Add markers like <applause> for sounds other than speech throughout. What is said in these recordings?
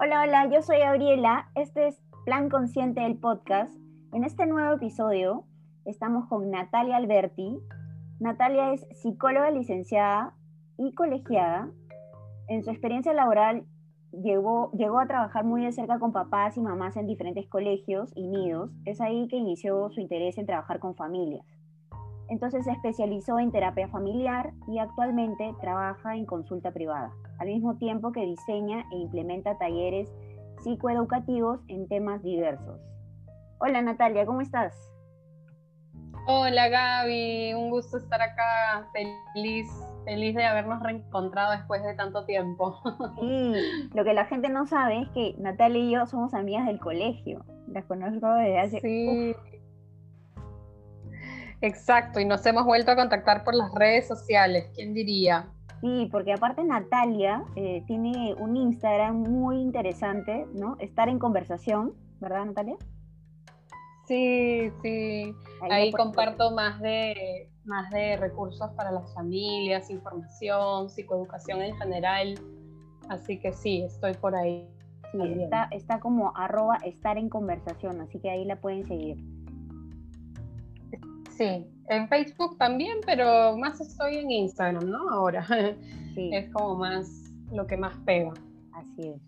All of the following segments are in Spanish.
Hola, hola, yo soy Gabriela. Este es Plan Consciente del podcast. En este nuevo episodio estamos con Natalia Alberti. Natalia es psicóloga licenciada y colegiada. En su experiencia laboral llegó, llegó a trabajar muy de cerca con papás y mamás en diferentes colegios y nidos. Es ahí que inició su interés en trabajar con familias. Entonces se especializó en terapia familiar y actualmente trabaja en consulta privada, al mismo tiempo que diseña e implementa talleres psicoeducativos en temas diversos. Hola Natalia, ¿cómo estás? Hola Gaby, un gusto estar acá, feliz, feliz de habernos reencontrado después de tanto tiempo. <laughs> Sí, lo que la gente no sabe es que Natalia y yo somos amigas del colegio, las conozco desde hace... Sí. Exacto, y nos hemos vuelto a contactar por las redes sociales, ¿quién diría? Sí, porque aparte Natalia eh, tiene un Instagram muy interesante, ¿no? Estar en conversación, ¿verdad Natalia? Sí, sí. Ahí, comparto más de, más de recursos para las familias, información, psicoeducación en general. Así que sí, estoy por ahí. Sí, está, está como arroba estar en conversación, así que ahí la pueden seguir. Sí, en Facebook también, pero más estoy en Instagram, ¿no? Ahora. Sí. Es como más lo que más pega. Así es.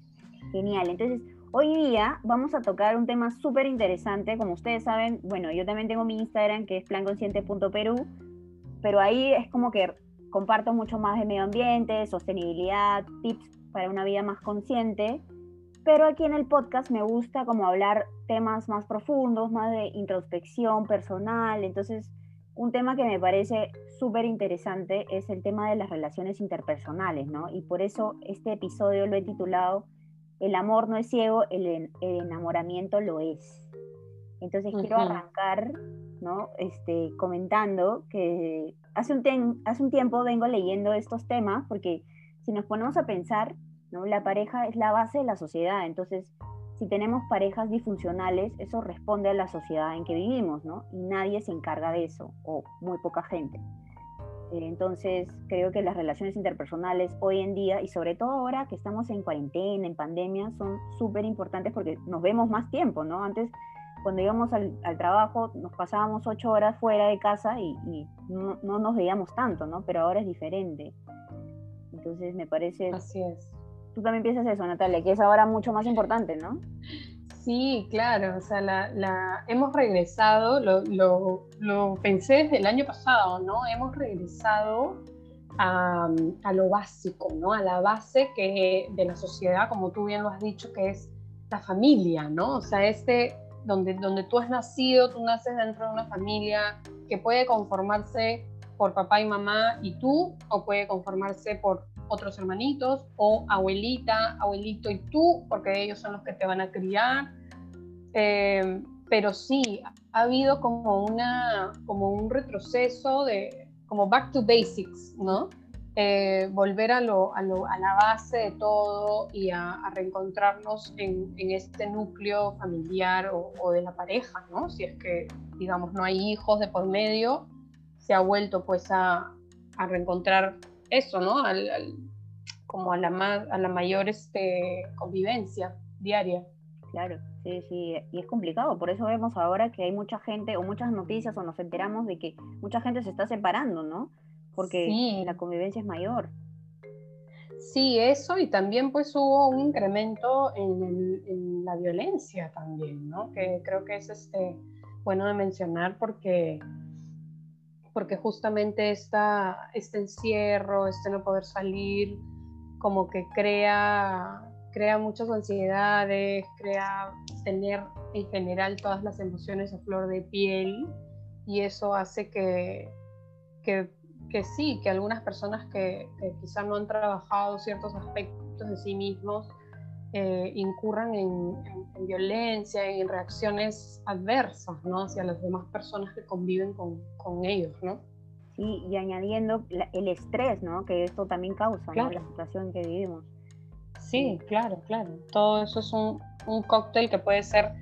Genial. Entonces, hoy día vamos a tocar un tema súper interesante. Como ustedes saben, bueno, yo también tengo mi Instagram que es planconsciente.perú, pero ahí es como que comparto mucho más de medio ambiente, sostenibilidad, tips para una vida más consciente. Pero aquí en el podcast me gusta como hablar temas más profundos, más de introspección personal. Entonces, un tema que me parece súper interesante es el tema de las relaciones interpersonales, ¿no? Y por eso este episodio lo he titulado El amor no es ciego, el, enamoramiento lo es. Entonces quiero arrancar, ¿no? Este, comentando que hace un, hace un tiempo vengo leyendo estos temas porque si nos ponemos a pensar, ¿no? La pareja es la base de la sociedad, entonces si tenemos parejas disfuncionales, eso responde a la sociedad en que vivimos, ¿no? Y nadie se encarga de eso, o muy poca gente. Eh, entonces, creo que las relaciones interpersonales hoy en día, y sobre todo ahora que estamos en cuarentena, en pandemia, son súper importantes porque nos vemos más tiempo, ¿no? Antes, cuando íbamos al, trabajo, nos pasábamos ocho horas fuera de casa y, no, no, nos veíamos tanto, ¿no? Pero ahora es diferente. Entonces, me parece... Así es tú también piensas eso, Natalia, que es ahora mucho más importante, ¿no? Sí, claro, o sea, la, hemos regresado, lo, pensé desde el año pasado, ¿no? Hemos regresado a, lo básico, ¿no? A la base que, de la sociedad, como tú bien lo has dicho, que es la familia, ¿no? O sea, este, donde, donde tú has nacido, tú naces dentro de una familia que puede conformarse por papá y mamá y tú, o puede conformarse por otros hermanitos, o abuelita, abuelito y tú, porque ellos son los que te van a criar. Eh, pero sí, ha habido como, una, como un retroceso de, como back to basics, ¿no? Eh, volver a, lo, a, lo, a, la base de todo y a, reencontrarnos en, este núcleo familiar o, de la pareja, ¿no? Si es que, digamos, no hay hijos de por medio, se ha vuelto pues a reencontrar eso, ¿no? como a la, más, a la mayor este, convivencia diaria. Claro, sí, sí, y es complicado, por eso vemos ahora que hay mucha gente o muchas noticias o nos enteramos de que mucha gente se está separando, ¿no? Porque la convivencia es mayor. Sí, eso y también pues hubo un incremento en, en, la violencia también, ¿no? Que creo que es este, bueno de mencionar porque porque justamente esta, este encierro, este no poder salir, como que crea, crea muchas ansiedades, crea tener en general todas las emociones a flor de piel y eso hace que, que, que sí, que algunas personas que, que quizá no han trabajado ciertos aspectos de sí mismos, eh, incurran en, violencia, en reacciones adversas ¿no? hacia las demás personas que conviven con, con ellos. ¿no? Sí, y añadiendo el estrés ¿no? que esto también causa, ¿no? la situación que vivimos. Sí, claro, claro. Todo eso es un, un, cóctel que puede ser,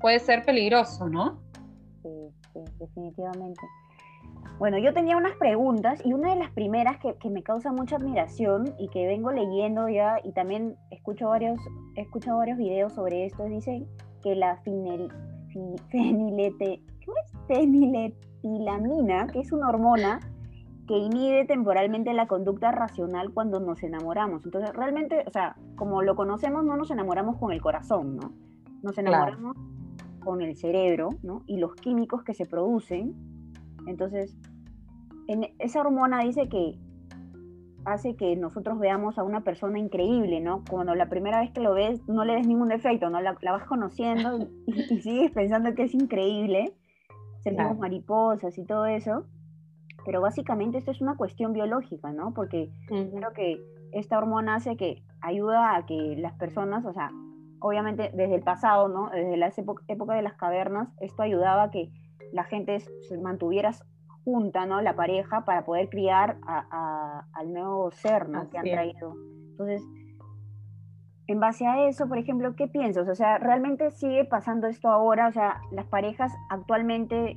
puede ser peligroso, ¿no? Sí, sí, definitivamente. Bueno, yo tenía unas preguntas y una de las primeras que, me causa mucha admiración y que vengo leyendo ya y también escucho varios, he escuchado varios videos sobre esto, dice que la <laughs> fenilete, feniletilamina, que es una hormona que inhibe temporalmente la conducta racional cuando nos enamoramos. Entonces, realmente, o sea, como lo conocemos, no nos enamoramos con el corazón, ¿no? Nos enamoramos con el cerebro, ¿no? Y los químicos que se producen. Entonces, en esa hormona dice que hace que nosotros veamos a una persona increíble, ¿no? Cuando la primera vez que lo ves no le des ningún defecto, ¿no? La, vas conociendo y, sigues pensando que es increíble, sentimos mariposas y todo eso, pero básicamente esto es una cuestión biológica, ¿no? Porque creo que esta hormona hace que ayuda a que las personas, o sea, obviamente desde el pasado, ¿no? Desde la época de las cavernas, esto ayudaba a que la gente se mantuviera junta, ¿no? La pareja para poder criar al nuevo ser, ¿no? que han traído. Entonces, en base a eso, por ejemplo, ¿qué piensas? O sea, ¿realmente sigue pasando esto ahora? O sea, las parejas actualmente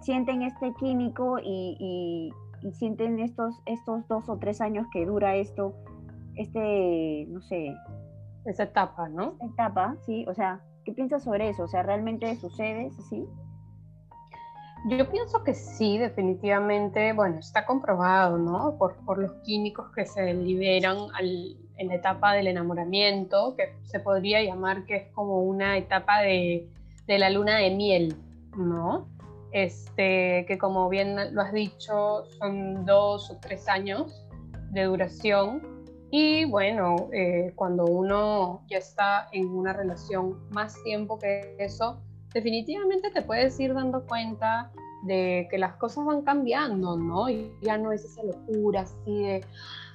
sienten este químico y, sienten estos, estos dos o tres años que dura esto, este, no sé. Esa etapa, ¿no? Esa etapa, sí. O sea, ¿qué piensas sobre eso? O sea, ¿realmente sucede así? Yo pienso que sí, definitivamente, bueno, está comprobado, ¿no? Por, por los químicos que se liberan en la etapa del enamoramiento, que se podría llamar que es como una etapa de, de la luna de miel, ¿no? Este, que como bien lo has dicho, son dos o tres años de duración. Y bueno, eh, cuando uno ya está en una relación más tiempo que eso, definitivamente te puedes ir dando cuenta de que las cosas van cambiando, ¿no? Y ya no es esa locura así de,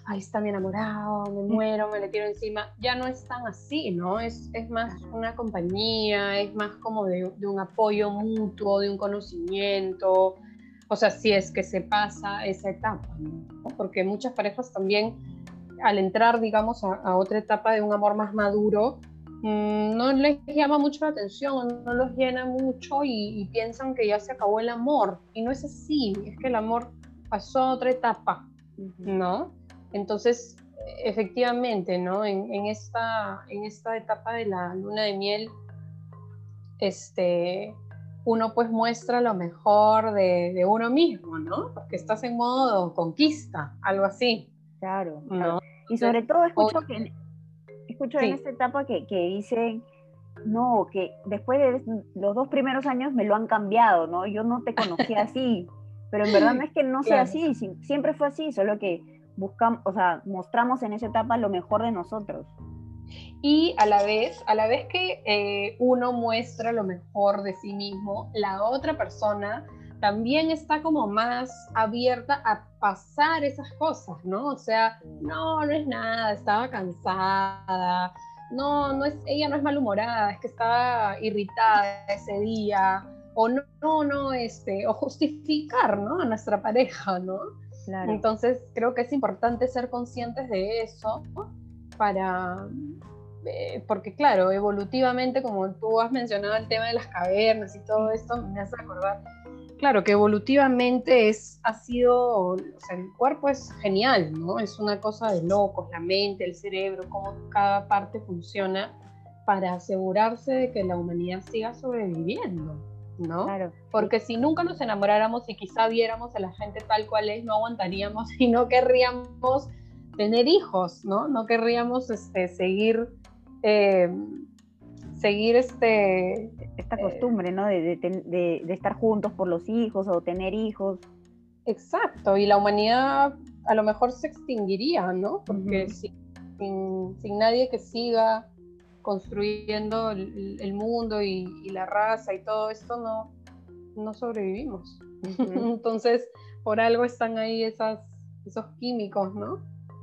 ahí está mi enamorado, me muero, me le tiro encima. Ya no es tan así, ¿no? Es, es más una compañía, es más como de, de un apoyo mutuo, de un conocimiento. O sea, si es que se pasa esa etapa, ¿no? Porque muchas parejas también, al entrar, digamos, a, a otra etapa de un amor más maduro, no les llama mucho la atención, no los llena mucho y, piensan que ya se acabó el amor. Y no es así, es que el amor pasó a otra etapa, ¿no? Entonces, efectivamente, ¿no? En, esta, en esta etapa de la luna de miel, este, uno pues muestra lo mejor de, uno mismo, ¿no? Porque estás en modo conquista, algo así. Claro, ¿no? Y sobre todo escucho que escucho en esta etapa que, que dicen, no, que después de los dos primeros años me lo han cambiado, ¿no? Yo no te conocía <laughs> así, pero en verdad no es que no sea así, siempre fue así, solo que buscamos, o sea, mostramos en esa etapa lo mejor de nosotros. Y a la vez, a la vez que eh, uno muestra lo mejor de sí mismo, la otra persona también está como más abierta a pasar esas cosas, ¿no? O sea, no, no es nada, estaba cansada, no, no es, ella no es malhumorada, es que estaba irritada ese día, o no, no, no, este, o justificar, ¿no? A nuestra pareja, ¿no? Claro. Entonces, creo que es importante ser conscientes de eso para, eh, porque claro, evolutivamente, como tú has mencionado el tema de las cavernas y todo esto, me hace acordar claro, que evolutivamente es, ha sido, o sea, el cuerpo es genial, ¿no? Es una cosa de locos, la mente, el cerebro, cómo cada parte funciona para asegurarse de que la humanidad siga sobreviviendo, ¿no? Claro. Porque si nunca nos enamoráramos y quizá viéramos a la gente tal cual es, no aguantaríamos <laughs> y no querríamos tener hijos, ¿no? No querríamos este, seguir... Eh, seguir este, esta eh, costumbre, ¿no? De, de, de, estar juntos por los hijos o tener hijos. Exacto, y la humanidad a lo mejor se extinguiría, ¿no? Porque sin, sin, nadie que siga construyendo el, mundo y, la raza y todo esto, no, no sobrevivimos. <laughs> Entonces, por algo están ahí esas, esos químicos, ¿no?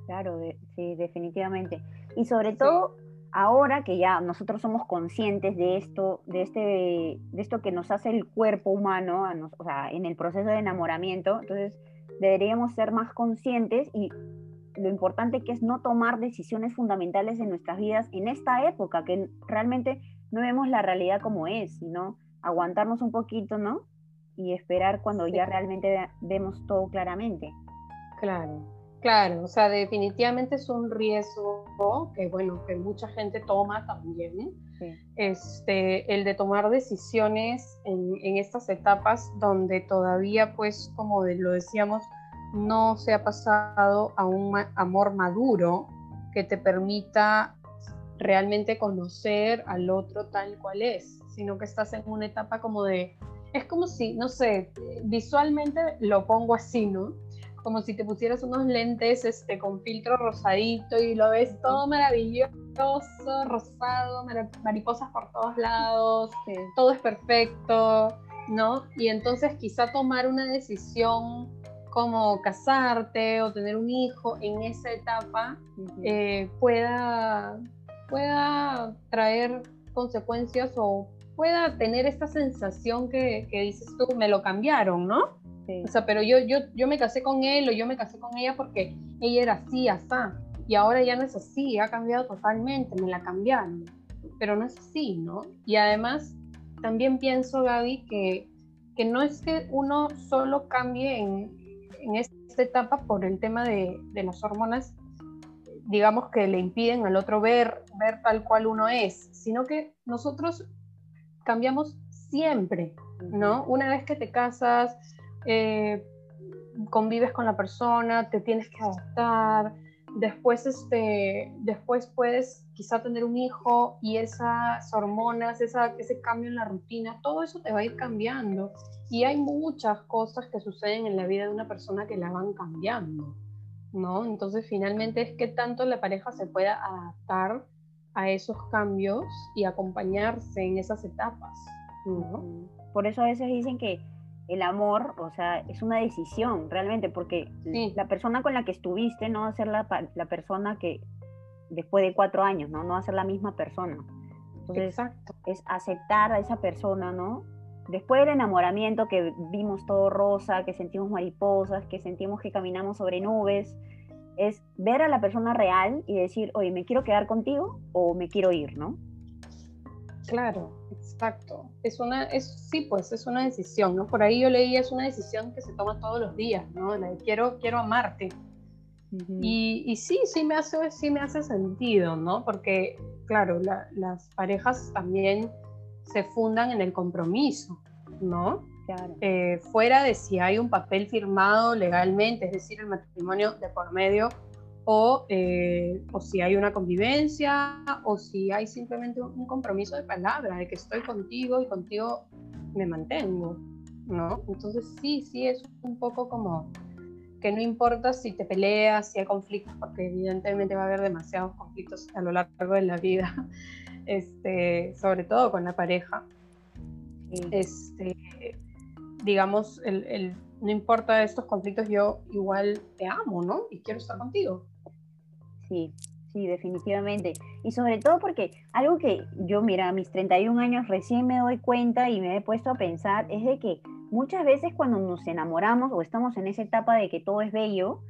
Claro, sí, definitivamente. Y sobre todo ahora que ya nosotros somos conscientes de esto, de, este, de esto que nos hace el cuerpo humano, o sea, en el proceso de enamoramiento, entonces deberíamos ser más conscientes y lo importante que es no tomar decisiones fundamentales en nuestras vidas en esta época, que realmente no vemos la realidad como es, sino aguantarnos un poquito, ¿no? y esperar cuando ya realmente vemos todo claramente. Claro, claro, o sea, definitivamente es un riesgo que, bueno, que mucha gente toma también, este, el de tomar decisiones en, en, estas etapas donde todavía, pues, como lo decíamos, no se ha pasado a un amor maduro que te permita realmente conocer al otro tal cual es, sino que estás en una etapa como de, es como si, no sé, visualmente lo pongo así, ¿no? Como si te pusieras unos lentes este, con filtro rosadito y lo ves todo maravilloso, rosado, mariposas por todos lados, todo es perfecto, ¿no? Y entonces quizá tomar una decisión como casarte o tener un hijo en esa etapa eh, pueda, pueda traer consecuencias o pueda tener esta sensación que, dices tú, me lo cambiaron, ¿no? O sea, pero yo, yo, yo me casé con él o yo me casé con ella porque ella era así, así, y ahora ya no es así, ha cambiado totalmente, me la cambiaron, pero no es así, ¿no? Y además, también pienso, Gaby, que, que no es que uno solo cambie en, en esta etapa por el tema de, de, las hormonas, digamos que le impiden al otro ver, ver tal cual uno es, sino que nosotros cambiamos siempre, ¿no? Una vez que te casas, eh, convives con la persona, te tienes que adaptar, después, este, después puedes quizá tener un hijo y esas hormonas, esa, ese cambio en la rutina, todo eso te va a ir cambiando. Y hay muchas cosas que suceden en la vida de una persona que la van cambiando, ¿no? Entonces finalmente es que tanto la pareja se pueda adaptar a esos cambios y acompañarse en esas etapas. Por eso a veces dicen que el amor, o sea, es una decisión realmente, porque la persona con la que estuviste no va a ser la, la, persona que después de cuatro años, ¿no? No va a ser la misma persona. Entonces, Exacto. es aceptar a esa persona, ¿no? Después del enamoramiento que vimos todo rosa, que sentimos mariposas, que sentimos que caminamos sobre nubes, es ver a la persona real y decir, oye, ¿me quiero quedar contigo o me quiero ir, ¿no? Claro, exacto. Es una, es, sí, pues es una decisión, ¿no? Por ahí yo leí, es una decisión que se toma todos los días, ¿no? La de quiero, quiero amarte. y, y, sí, sí me, hace, sí me hace sentido, ¿no? Porque, claro, las parejas también se fundan en el compromiso, ¿no? Claro. Eh, fuera de si hay un papel firmado legalmente, es decir, el matrimonio de por medio, eh, o, si hay una convivencia, o si hay simplemente un compromiso de palabra, de que estoy contigo y contigo me mantengo, ¿no? Entonces sí, sí, es un poco como que no importa si te peleas, si hay conflictos, porque evidentemente va a haber demasiados conflictos a lo largo de la vida, <laughs> este, sobre todo con la pareja. Este, digamos, el, no importa estos conflictos, yo igual te amo, ¿no? Y quiero estar contigo. Sí, sí, definitivamente. Y sobre todo porque algo que yo, mira, a mis 31 años recién me doy cuenta y me he puesto a pensar es de que muchas veces cuando nos enamoramos o estamos en esa etapa de que todo es bello,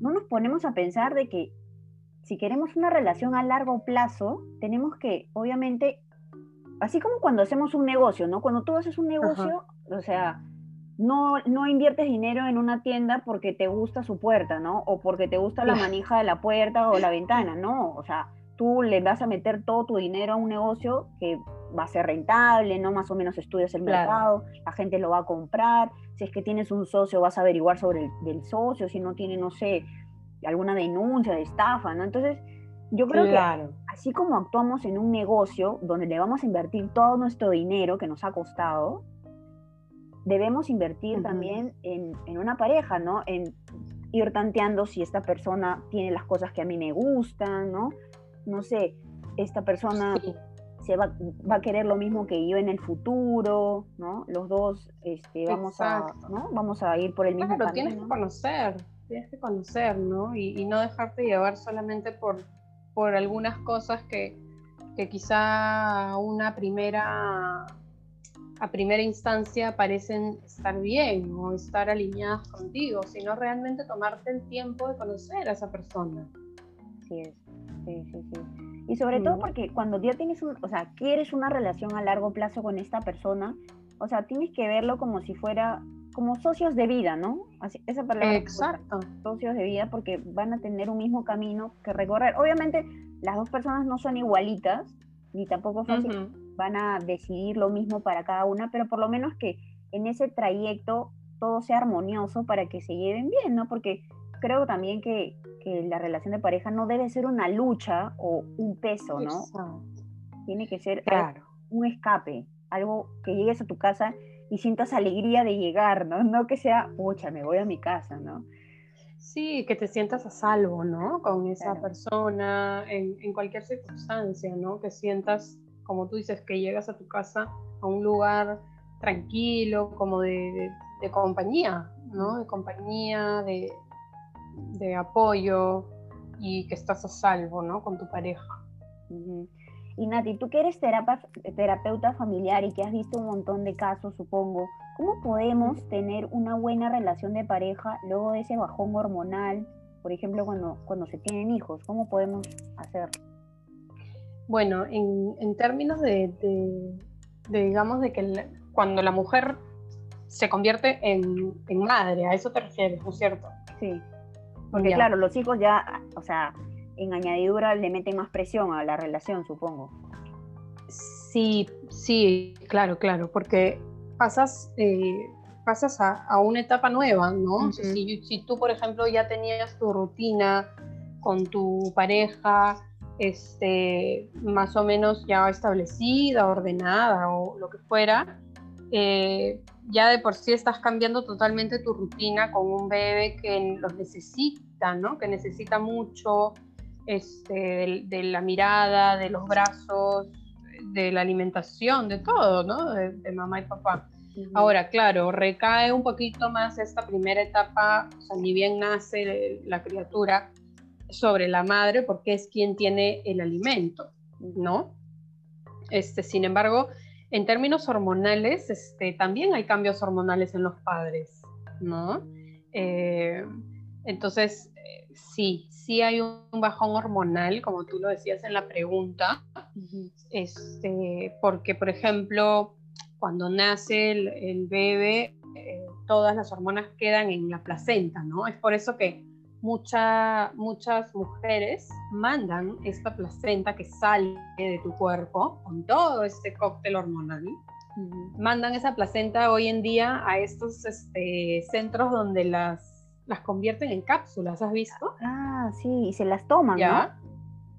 no nos ponemos a pensar de que si queremos una relación a largo plazo, tenemos que, obviamente, así como cuando hacemos un negocio, ¿no? Cuando tú haces un negocio, o sea, no, no inviertes dinero en una tienda porque te gusta su puerta, ¿no? O porque te gusta la manija de la puerta o la ventana, no. O sea, tú le vas a meter todo tu dinero a un negocio que va a ser rentable, ¿no? Más o menos estudias el mercado, la gente lo va a comprar. Si es que tienes un socio, vas a averiguar sobre el del socio, si no tiene, no sé, alguna denuncia de estafa, ¿no? Entonces, yo creo que así como actuamos en un negocio donde le vamos a invertir todo nuestro dinero que nos ha costado, debemos invertir también en, una pareja, ¿no? En ir tanteando si esta persona tiene las cosas que a mí me gustan, ¿no? No sé, esta persona se va, a querer lo mismo que yo en el futuro, ¿no? Los dos este, vamos, a, ¿no? vamos a ir por el mismo camino. tienes que conocer, tienes que conocer, ¿no? Y, no dejarte llevar solamente por, por algunas cosas que, que quizá una primera a primera instancia parecen estar bien o estar alineadas contigo, sino realmente tomarte el tiempo de conocer a esa persona. Sí es, sí, sí, sí. Y sobre todo porque cuando ya tienes, un, o sea, quieres una relación a largo plazo con esta persona, o sea, tienes que verlo como si fuera como socios de vida, ¿no? Así, esa palabra. Exacto. Socios de vida porque van a tener un mismo camino que recorrer. Obviamente las dos personas no son igualitas, ni tampoco fácil, van a decidir lo mismo para cada una, pero por lo menos que en ese trayecto todo sea armonioso para que se lleven bien, ¿no? Porque creo también que, que la relación de pareja no debe ser una lucha o un peso, ¿no? Tiene que ser un escape, algo que llegues a tu casa y sientas alegría de llegar, ¿no? No que sea, pucha, me voy a mi casa, ¿no? Sí, que te sientas a salvo, ¿no? Con esa persona, en, en, cualquier circunstancia, ¿no? Que sientas, como tú dices, que llegas a tu casa a un lugar tranquilo, como de, de, compañía, ¿no? De compañía, de, de, apoyo y que estás a salvo, ¿no? Con tu pareja. Y Nati, tú que eres terapeuta familiar y que has visto un montón de casos, supongo, ¿cómo podemos tener una buena relación de pareja luego de ese bajón hormonal? Por ejemplo, cuando, cuando se tienen hijos, ¿cómo podemos hacer? Bueno, en, términos de, digamos, de que cuando la mujer se convierte en, madre, a eso te refieres, ¿no es cierto? Sí. Porque claro, los hijos ya, o sea, en añadidura le meten más presión a la relación, supongo. Sí, sí, claro, claro, porque pasas, eh, pasas a, una etapa nueva, ¿no? si, si, tú, por ejemplo, ya tenías tu rutina con tu pareja, este, más o menos ya establecida, ordenada o lo que fuera, eh, ya de por sí estás cambiando totalmente tu rutina con un bebé que los necesita, ¿no? Que necesita mucho, este, de, la mirada, de los brazos, de la alimentación, de todo, ¿no? De, mamá y papá. Ahora, claro, recae un poquito más esta primera etapa, o sea, ni bien nace la criatura, sobre la madre porque es quien tiene el alimento, ¿no? Este, sin embargo, en términos hormonales, este, también hay cambios hormonales en los padres, ¿no? Eh, entonces, sí, sí hay un bajón hormonal, como tú lo decías en la pregunta, este, porque, por ejemplo, cuando nace el, bebé, eh, todas las hormonas quedan en la placenta, ¿no? Es por eso que muchas mujeres mandan esta placenta que sale de tu cuerpo con todo este cóctel hormonal. Mandan esa placenta hoy en día a estos este, centros donde las las convierten en cápsulas, ¿has visto? Ah, sí, y se las toman, ¿Ya?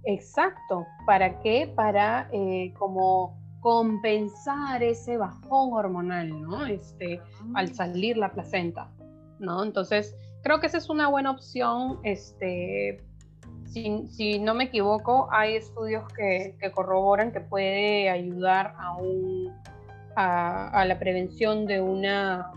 Exacto. ¿Para qué? Para eh, como compensar ese bajón hormonal, ¿no? Este, al ah. salir la placenta, ¿no? Entonces, creo que esa es una buena opción. Este, si, no me equivoco, hay estudios que, corroboran que puede ayudar a, un, a, la prevención de una,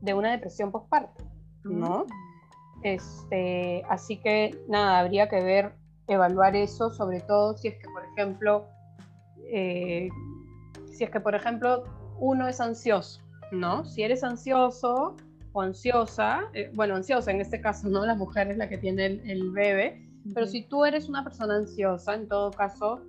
de una depresión postparto, ¿no? Mm. Este, así que nada, habría que ver, evaluar eso, sobre todo si es que, por ejemplo, eh, si es que, por ejemplo, uno es ansioso, ¿no? Si eres ansioso o ansiosa, eh, bueno, ansiosa en este caso, ¿no? La mujer es la que tiene el, bebé, pero si tú eres una persona ansiosa, en todo caso,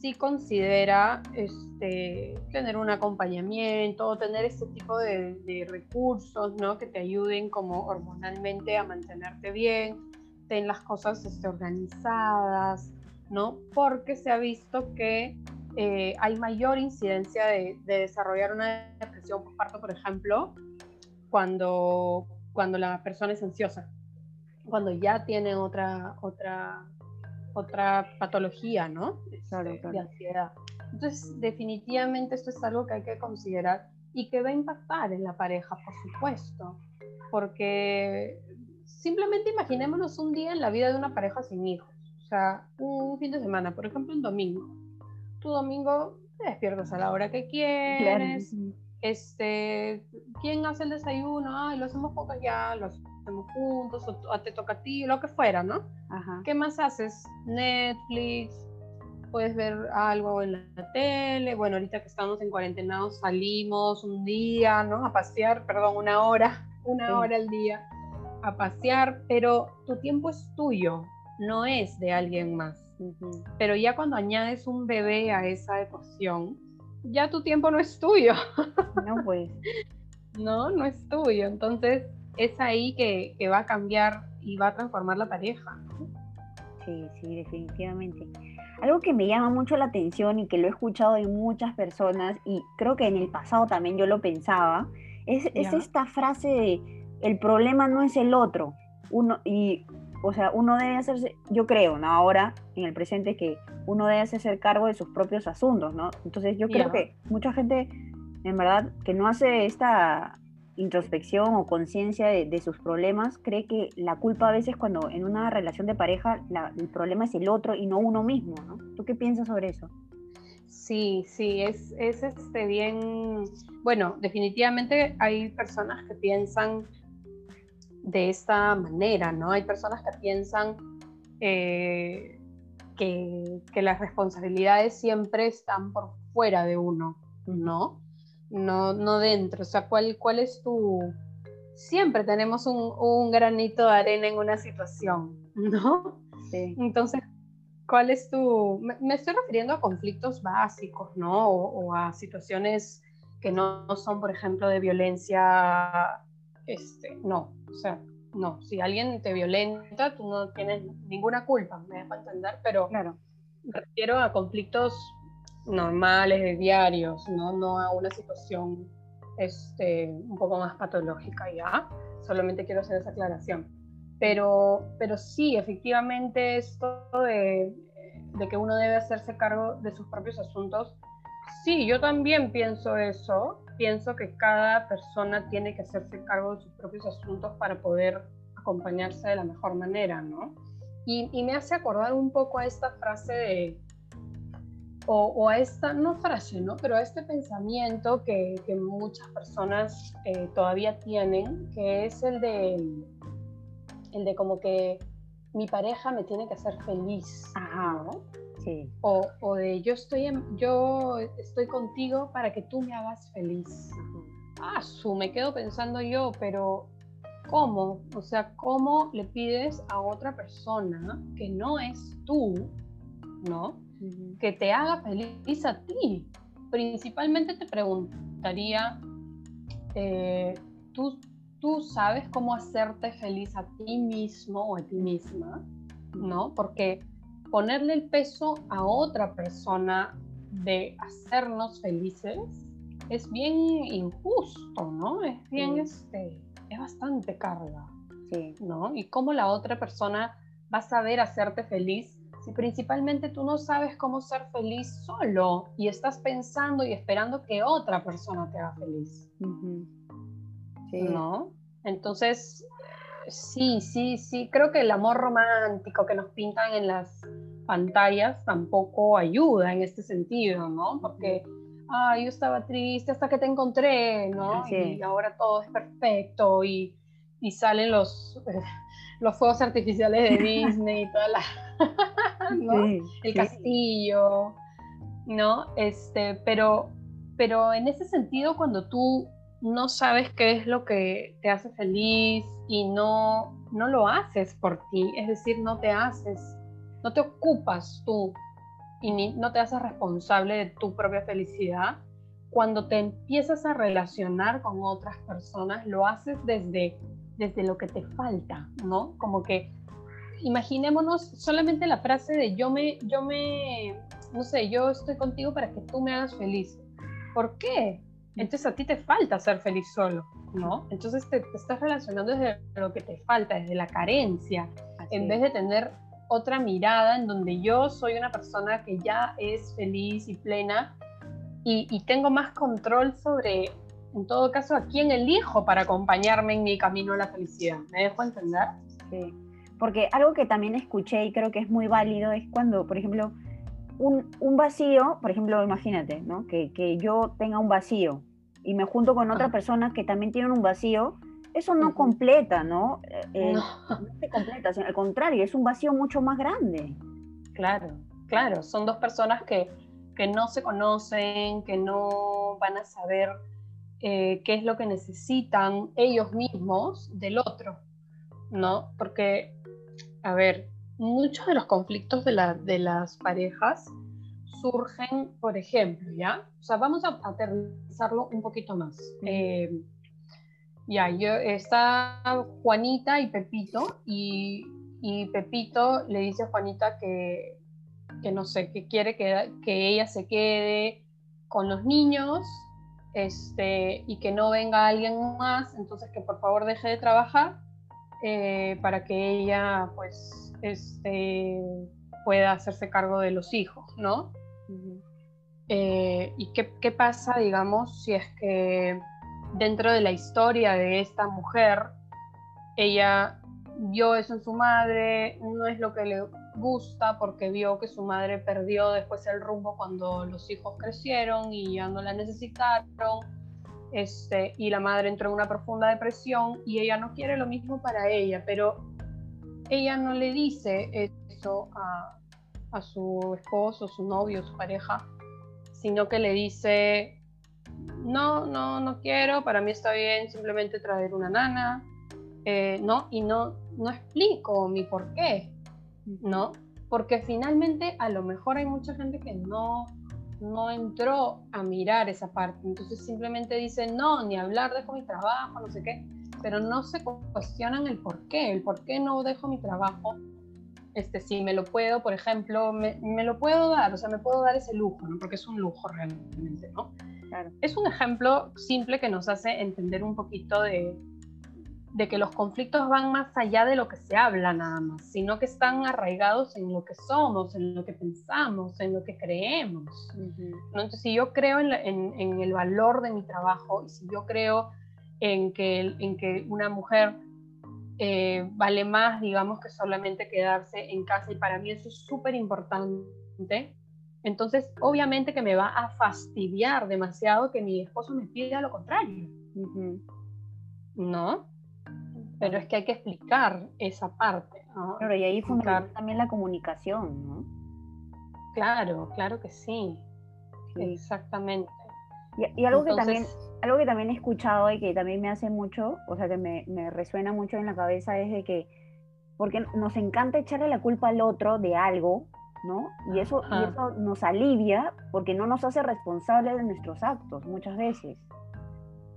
sí considera este, tener un acompañamiento, tener este tipo de, recursos ¿no? que te ayuden como hormonalmente a mantenerte bien, ten las cosas este, organizadas, ¿no? porque se ha visto que eh, hay mayor incidencia de, desarrollar una depresión por parto, por ejemplo, cuando, cuando la persona es ansiosa, cuando ya tiene otra, otra otra patología, ¿no? De ansiedad. Entonces, definitivamente esto es algo que hay que considerar y que va a impactar en la pareja, por supuesto, porque simplemente imaginémonos un día en la vida de una pareja sin hijos, o sea, un fin de semana, por ejemplo, un domingo. Tu domingo te despiertas a la hora que quieres, este, ¿quién hace el desayuno? Ay, lo hacemos juntos ya, lo hacemos juntos, o te toca a ti, lo que fuera, ¿no? ¿Qué más haces? Netflix, puedes ver algo en la tele, bueno, ahorita que estamos en cuarentena salimos un día, ¿no? A pasear, perdón, una hora, <laughs> una hora al día a pasear, pero tu tiempo es tuyo, no es de alguien más. Pero ya cuando añades un bebé a esa ecuación, ya tu tiempo no es tuyo. <laughs> No, pues. no, no es tuyo. Entonces es ahí que, va a cambiar y va a transformar la pareja. Sí, sí, definitivamente. Algo que me llama mucho la atención y que lo he escuchado en muchas personas y creo que en el pasado también yo lo pensaba, es, es esta frase de el problema no es el otro. Uno, y, o sea, uno debe hacerse, yo creo, ¿no? Ahora, en el presente, que uno debe hacerse cargo de sus propios asuntos, ¿no? Entonces yo creo que mucha gente, en verdad, que no hace esta introspección o conciencia de, sus problemas, cree que la culpa a veces cuando en una relación de pareja el problema es el otro y no uno mismo, ¿no? ¿Tú qué piensas sobre eso? Sí, sí, es, es este bien, bueno, definitivamente hay personas que piensan de esta manera, ¿no? Hay personas que piensan eh, que, las responsabilidades siempre están por fuera de uno, ¿no? No, no dentro. O sea, ¿cuál, cuál es tu... Siempre tenemos un, granito de arena en una situación, <laughs> ¿no? Sí. Entonces, ¿cuál es tu... Me, estoy refiriendo a conflictos básicos, ¿no? O, a situaciones que no son, por ejemplo, de violencia, este, no, o sea, no, si alguien te violenta, tú no tienes ninguna culpa, me dejo entender, pero claro. me refiero a conflictos normales, diarios, ¿no? no a una situación este, un poco más patológica ya. Solamente quiero hacer esa aclaración. Pero, pero sí, efectivamente, esto de, de que uno debe hacerse cargo de sus propios asuntos, sí, yo también pienso eso, pienso que cada persona tiene que hacerse cargo de sus propios asuntos para poder acompañarse de la mejor manera, ¿no? Y, me hace acordar un poco a esta frase de, o, a esta, no frase, ¿no? Pero a este pensamiento que, muchas personas eh, todavía tienen, que es el de, el de como que mi pareja me tiene que hacer feliz, Ajá. ¿no? O, de yo estoy, yo estoy contigo para que tú me hagas feliz. Ah, su, me quedo pensando yo, pero ¿cómo? O sea, ¿cómo le pides a otra persona que no es tú, ¿no? Que te haga feliz a ti. Principalmente te preguntaría, eh, ¿tú, ¿tú sabes cómo hacerte feliz a ti mismo o a ti misma? ¿No? Porque ponerle el peso a otra persona de hacernos felices es bien injusto, ¿no? Es bien, este, es bastante carga, sí. ¿no? Y cómo la otra persona va a saber hacerte feliz si principalmente tú no sabes cómo ser feliz solo y estás pensando y esperando que otra persona te haga feliz. sí. ¿No? Entonces, sí, sí, sí, creo que el amor romántico que nos pintan en las pantallas tampoco ayuda en este sentido, ¿no? Porque, ah, yo estaba triste hasta que te encontré, ¿no? Y ahora todo es perfecto y, y salen los, <laughs> los fuegos artificiales de Disney y toda la, <laughs> ¿no? El castillo, ¿no? Este, pero, pero en ese sentido, cuando tú no sabes qué es lo que te hace feliz y no, no lo haces por ti, es decir, no te haces, no te ocupas tú y no te haces responsable de tu propia felicidad, cuando te empiezas a relacionar con otras personas, lo haces desde, desde lo que te falta, ¿no? Como que imaginémonos solamente la frase de yo me, yo me, no sé, yo estoy contigo para que tú me hagas feliz. ¿Por qué? Entonces a ti te falta ser feliz solo, ¿no? Entonces te, estás relacionando desde lo que te falta, desde la carencia, en vez de tener otra mirada en donde yo soy una persona que ya es feliz y plena y, tengo más control sobre, en todo caso, a quién elijo para acompañarme en mi camino a la felicidad. ¿Me dejo entender? Sí, porque algo que también escuché y creo que es muy válido es cuando, por ejemplo, un, vacío, por ejemplo, imagínate, ¿no? Que, que, yo tenga un vacío y me junto con otra persona que también tiene un vacío, eso no completa, ¿no? Eh, eh, no. se completa, al contrario, es un vacío mucho más grande. Claro, claro, son dos personas que, que no se conocen, que no van a saber eh, qué es lo que necesitan ellos mismos del otro, ¿no? Porque, a ver, muchos de los conflictos de, de las parejas surgen, por ejemplo, ¿ya? O sea, vamos a aterrizarlo un poquito más. Eh, ya, yo, está Juanita y Pepito, y, y, Pepito le dice a Juanita que, que no sé, que quiere que, que ella se quede con los niños este, y que no venga alguien más, entonces que por favor deje de trabajar eh, para que ella pues este, pueda hacerse cargo de los hijos, ¿no? Eh, ¿Y qué, qué, pasa, digamos, si es que dentro de la historia de esta mujer, ella vio eso en su madre, no es lo que le gusta porque vio que su madre perdió después el rumbo cuando los hijos crecieron y ya no la necesitaron, este, y la madre entró en una profunda depresión y ella no quiere lo mismo para ella, pero ella no le dice eso a, a su esposo, su novio, su pareja, sino que le dice, no, no, no quiero, para mí está bien simplemente traer una nana, eh, ¿no? Y no, no explico mi por qué, ¿no? Porque finalmente a lo mejor hay mucha gente que no, no entró a mirar esa parte, entonces simplemente dice, no, ni hablar, dejo mi trabajo, no sé qué, pero no se cuestionan el por qué, el por qué no dejo mi trabajo, este, si me lo puedo, por ejemplo, me, me, lo puedo dar, o sea, me puedo dar ese lujo, ¿no? Porque es un lujo realmente, ¿no? Claro. Es un ejemplo simple que nos hace entender un poquito de, de que los conflictos van más allá de lo que se habla nada más, sino que están arraigados en lo que somos, en lo que pensamos, en lo que creemos. ¿no? Entonces, si yo creo en, en, en, el valor de mi trabajo y si yo creo en que, en que una mujer eh, vale más, digamos, que solamente quedarse en casa y para mí eso es súper importante. Entonces, obviamente que me va a fastidiar demasiado que mi esposo me pida lo contrario. ¿No? Pero es que hay que explicar esa parte. ¿no? Claro, y ahí fundamental también la comunicación, ¿no? Claro, claro que sí. Exactamente. Y, algo que también algo que también he escuchado y que también me hace mucho, o sea, que me, me, resuena mucho en la cabeza es de que, porque nos encanta echarle la culpa al otro de algo, ¿no? Y eso, y eso nos alivia porque no nos hace responsables de nuestros actos muchas veces.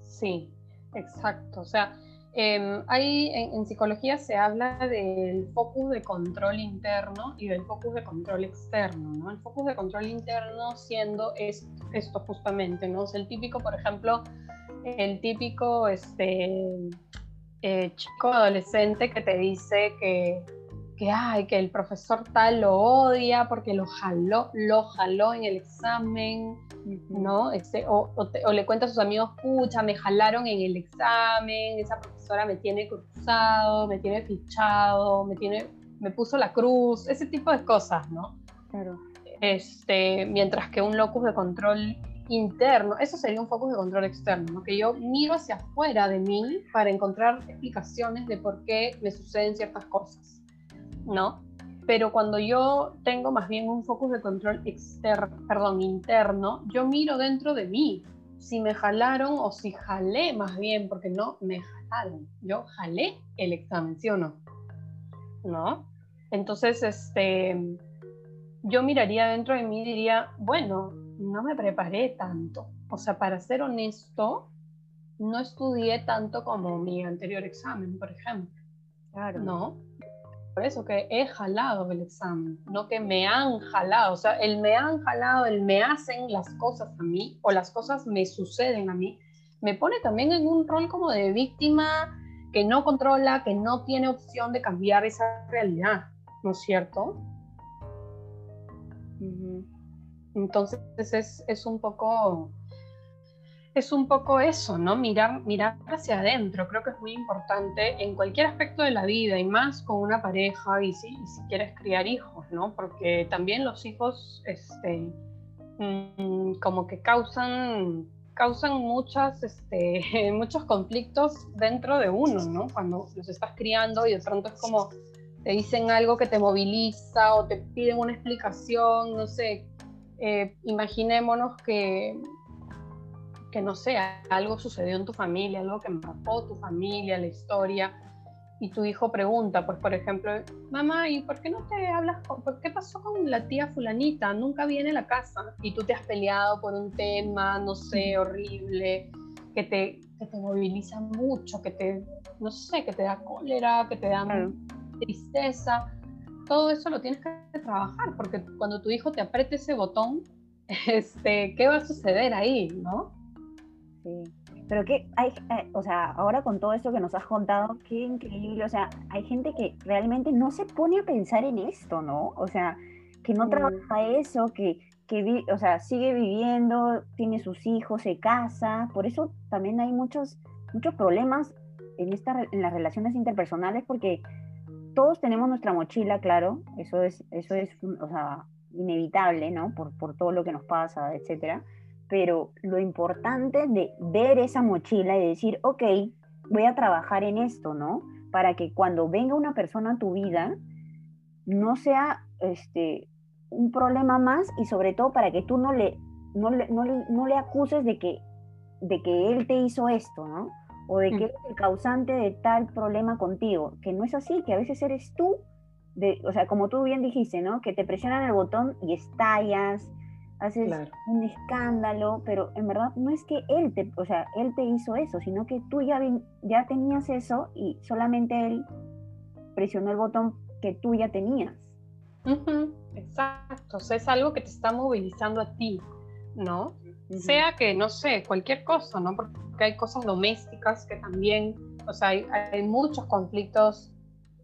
Sí, exacto. O sea, eh, hay, en, psicología se habla del focus de control interno y del focus de control externo, ¿no? El focus de control interno siendo es, esto justamente, ¿no? el típico, por ejemplo, el típico este, eh, chico adolescente que te dice que, que, ay, que el profesor tal lo odia porque lo jaló, lo jaló en el examen, ¿no? Este, o, o, le cuenta a sus amigos, pucha, me jalaron en el examen, esa profesora me tiene cruzado, me tiene fichado, me, tiene, me puso la cruz, ese tipo de cosas, ¿no? Claro. Este, mientras que un locus de control interno, eso sería un focus de control externo, ¿no? que yo miro hacia afuera de mí para encontrar explicaciones de por qué me suceden ciertas cosas, ¿no? Pero cuando yo tengo más bien un focus de control externo, perdón, interno, yo miro dentro de mí si me jalaron o si jalé más bien, porque no me jalaron, yo jalé el examen, ¿sí o no? ¿No? Entonces, este, yo miraría dentro de mí y diría, bueno, no me preparé tanto. O sea, para ser honesto, no estudié tanto como mi anterior examen, por ejemplo. Claro. ¿No? Por eso que he jalado el examen, no que me han jalado. O sea, el me han jalado, el me hacen las cosas a mí o las cosas me suceden a mí, me pone también en un rol como de víctima que no controla, que no tiene opción de cambiar esa realidad, ¿no es cierto? Entonces es, es, un poco es un poco eso, ¿no? Mirar, mirar hacia adentro. Creo que es muy importante en cualquier aspecto de la vida y más con una pareja y si, quieres criar hijos, ¿no? Porque también los hijos, este, mm, como que causan, causan muchas, este, <laughs> muchos conflictos dentro de uno, ¿no? Cuando los estás criando y de pronto es como te dicen algo que te moviliza o te piden una explicación, no sé. Eh, imaginémonos que que no sé, algo sucedió en tu familia, algo que marcó tu familia, la historia, y tu hijo pregunta, pues por ejemplo, mamá, ¿y por qué no te hablas? ¿Por qué pasó con la tía fulanita? Nunca viene a la casa y tú te has peleado por un tema, no sé, horrible, que te, que te moviliza mucho, que te, no sé, que te da cólera, que te da tristeza. Todo eso lo tienes que trabajar, porque cuando tu hijo te apriete ese botón, <laughs> este, ¿qué va a suceder ahí, no? Sí. Pero que hay, eh, o sea, ahora con todo esto que nos has contado, qué increíble, o sea, hay gente que realmente no se pone a pensar en esto, ¿no? O sea, que no trabaja eso, que, que o sea, sigue viviendo, tiene sus hijos, se casa, por eso también hay muchos, muchos problemas en, esta, en las relaciones interpersonales, porque todos tenemos nuestra mochila, claro, eso es, eso es, o sea, inevitable, ¿no? Por, por todo lo que nos pasa, etcétera pero lo importante de ver esa mochila y decir, ok, voy a trabajar en esto, ¿no? Para que cuando venga una persona a tu vida, no sea este, un problema más y sobre todo para que tú no le, no le, no le, acuses de que, de que él te hizo esto, ¿no? O de que es el causante de tal problema contigo, que no es así, que a veces eres tú, de, o sea, como tú bien dijiste, ¿no? Que te presionan el botón y estallas, haces un escándalo, pero en verdad no es que él te, o sea, él te hizo eso, sino que tú ya, ya tenías eso y solamente él presionó el botón que tú ya tenías. Exacto, o sea, es algo que te está movilizando a ti, ¿no? Sea que, no sé, cualquier cosa, ¿no? Porque hay cosas domésticas que también, o sea, hay muchos conflictos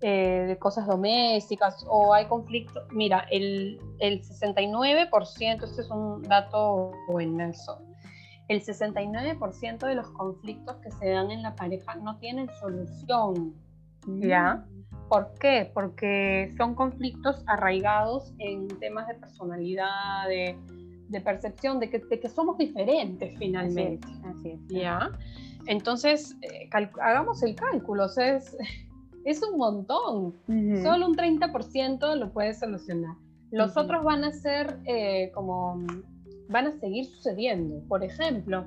eh, de cosas domésticas o hay conflictos. Mira, el, el 69%, este es un dato buenazo, el 69% de los conflictos que se dan en la pareja no tienen solución. ¿Ya? ¿Por qué? Porque son conflictos arraigados en temas de personalidad, de, de percepción, de que, de que, somos diferentes finalmente. Así es, ¿Ya? Entonces, eh, hagamos el cálculo. O sea, es, es un montón. Solo un 30% lo puedes solucionar. Los otros van a ser eh, como, van a seguir sucediendo. Por ejemplo,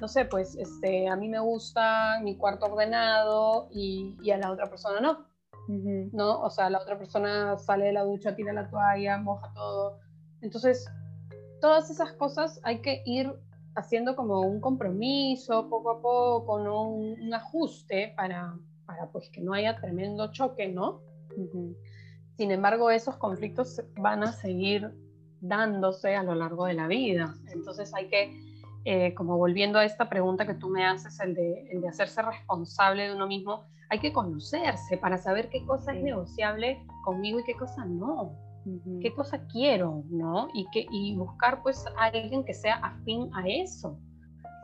no sé, pues este, a mí me gusta mi cuarto ordenado y, y a la otra persona no. ¿No? O sea, la otra persona sale de la ducha, tira la toalla, moja todo. Entonces, todas esas cosas hay que ir haciendo como un compromiso poco a poco, ¿no? un ajuste para, para pues que no haya tremendo choque, ¿no? Sin embargo, esos conflictos van a seguir dándose a lo largo de la vida. Entonces hay que, eh, como volviendo a esta pregunta que tú me haces, el de, el de, hacerse responsable de uno mismo, hay que conocerse para saber qué cosa es negociable conmigo y qué cosa no. qué cosa quiero, ¿no? Y, que, y buscar pues a alguien que sea afín a eso,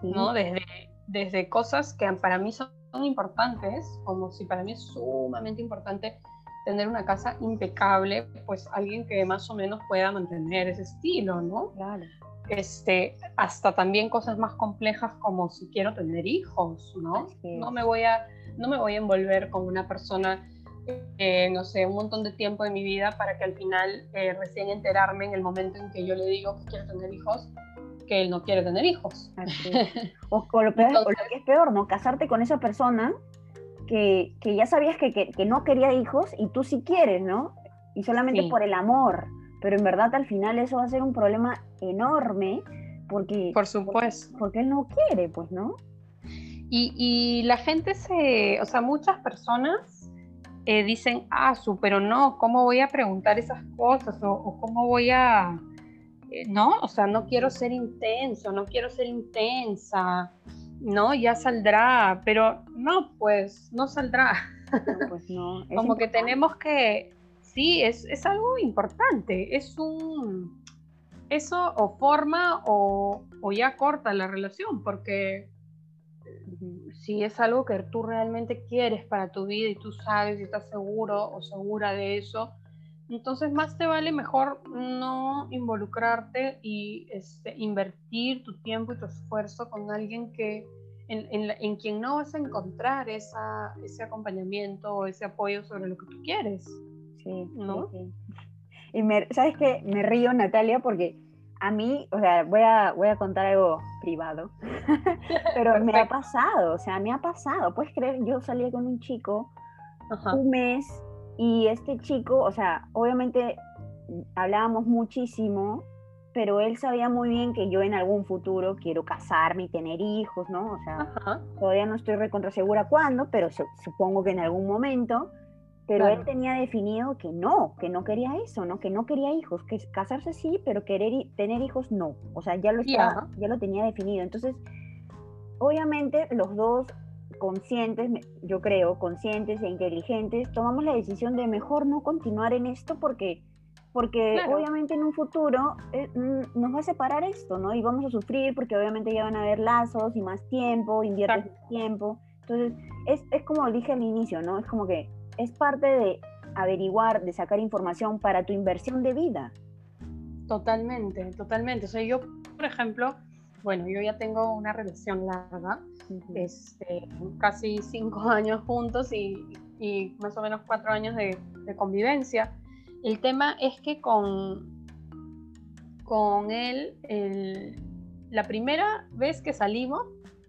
¿no? Desde, desde cosas que para mí son son importantes, como si para mí es sumamente importante tener una casa impecable, pues alguien que más o menos pueda mantener ese estilo, ¿no? Claro. Este, hasta también cosas más complejas como si quiero tener hijos, ¿no? No me voy a, no me voy a envolver con una persona, eh, no sé, un montón de tiempo de mi vida para que al final eh, recién enterarme en el momento en que yo le digo que quiero tener hijos, que él no quiere tener hijos. <laughs> O, lo, peor, lo, que es peor, ¿no? Casarte con esa persona que, que ya sabías que, que, no quería hijos y tú sí quieres, ¿no? Y solamente por el amor. Pero en verdad al final eso va a ser un problema enorme porque... Por supuesto. Porque, él no quiere, pues, ¿no? Y, y la gente se, o sea, muchas personas eh, dicen, ah, su, pero no, ¿cómo voy a preguntar esas cosas? o cómo voy a, ¿no? O sea, no quiero ser intenso, no quiero ser intensa, ¿no? Ya saldrá, pero no, pues no saldrá. pues no. <laughs> Como que tenemos que, sí, es, es, algo importante, es un, eso o forma o, o ya corta la relación, porque si es algo que tú realmente quieres para tu vida y tú sabes y estás seguro o segura de eso, entonces más te vale mejor no involucrarte y este, invertir tu tiempo y tu esfuerzo con alguien que en, quien no vas a encontrar esa, ese acompañamiento o ese apoyo sobre lo que tú quieres. Sí, ¿no? Y me, sabes qué? me río Natalia porque a mí, o sea, voy a, voy a contar algo privado, <laughs> pero me ha pasado, o sea, me ha pasado. Puedes creer, yo salí con un chico un mes y este chico, o sea, obviamente hablábamos muchísimo, pero él sabía muy bien que yo en algún futuro quiero casarme y tener hijos, ¿no? O sea, todavía no estoy recontra segura cuándo, pero supongo que en algún momento. Pero él tenía definido que no, que no quería eso, ¿no? Que no quería hijos, que casarse sí, pero querer tener hijos no. O sea, ya lo, ya lo tenía definido. Entonces, obviamente los dos conscientes, yo creo, conscientes e inteligentes, tomamos la decisión de mejor no continuar en esto porque porque obviamente en un futuro eh, mm, nos va a separar esto, ¿no? Y vamos a sufrir porque obviamente ya van a haber lazos y más tiempo, inviertes más tiempo. Entonces, es, es como dije al inicio, ¿no? Es como que es parte de averiguar, de sacar información para tu inversión de vida. Totalmente, totalmente. O sea, yo, por ejemplo, bueno, yo ya tengo una relación larga, este, casi cinco <laughs> años juntos y, y, más o menos cuatro años de, de convivencia. El tema es que con, con él, la primera vez que salimos,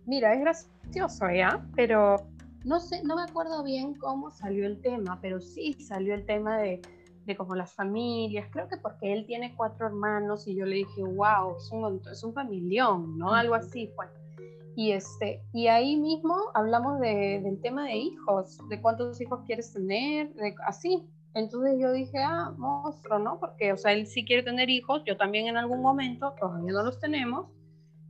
mira, es gracioso ya, pero no sé, no me acuerdo bien cómo salió el tema, pero sí salió el tema de, de como las familias, creo que porque él tiene cuatro hermanos y yo le dije, wow, es un, es un familión, ¿no? Algo así pues. Y, este, y ahí mismo hablamos de, del tema de hijos, de cuántos hijos quieres tener, de, así, entonces yo dije, ah, monstruo, ¿no? Porque, o sea, él sí quiere tener hijos, yo también en algún momento, todavía no los tenemos,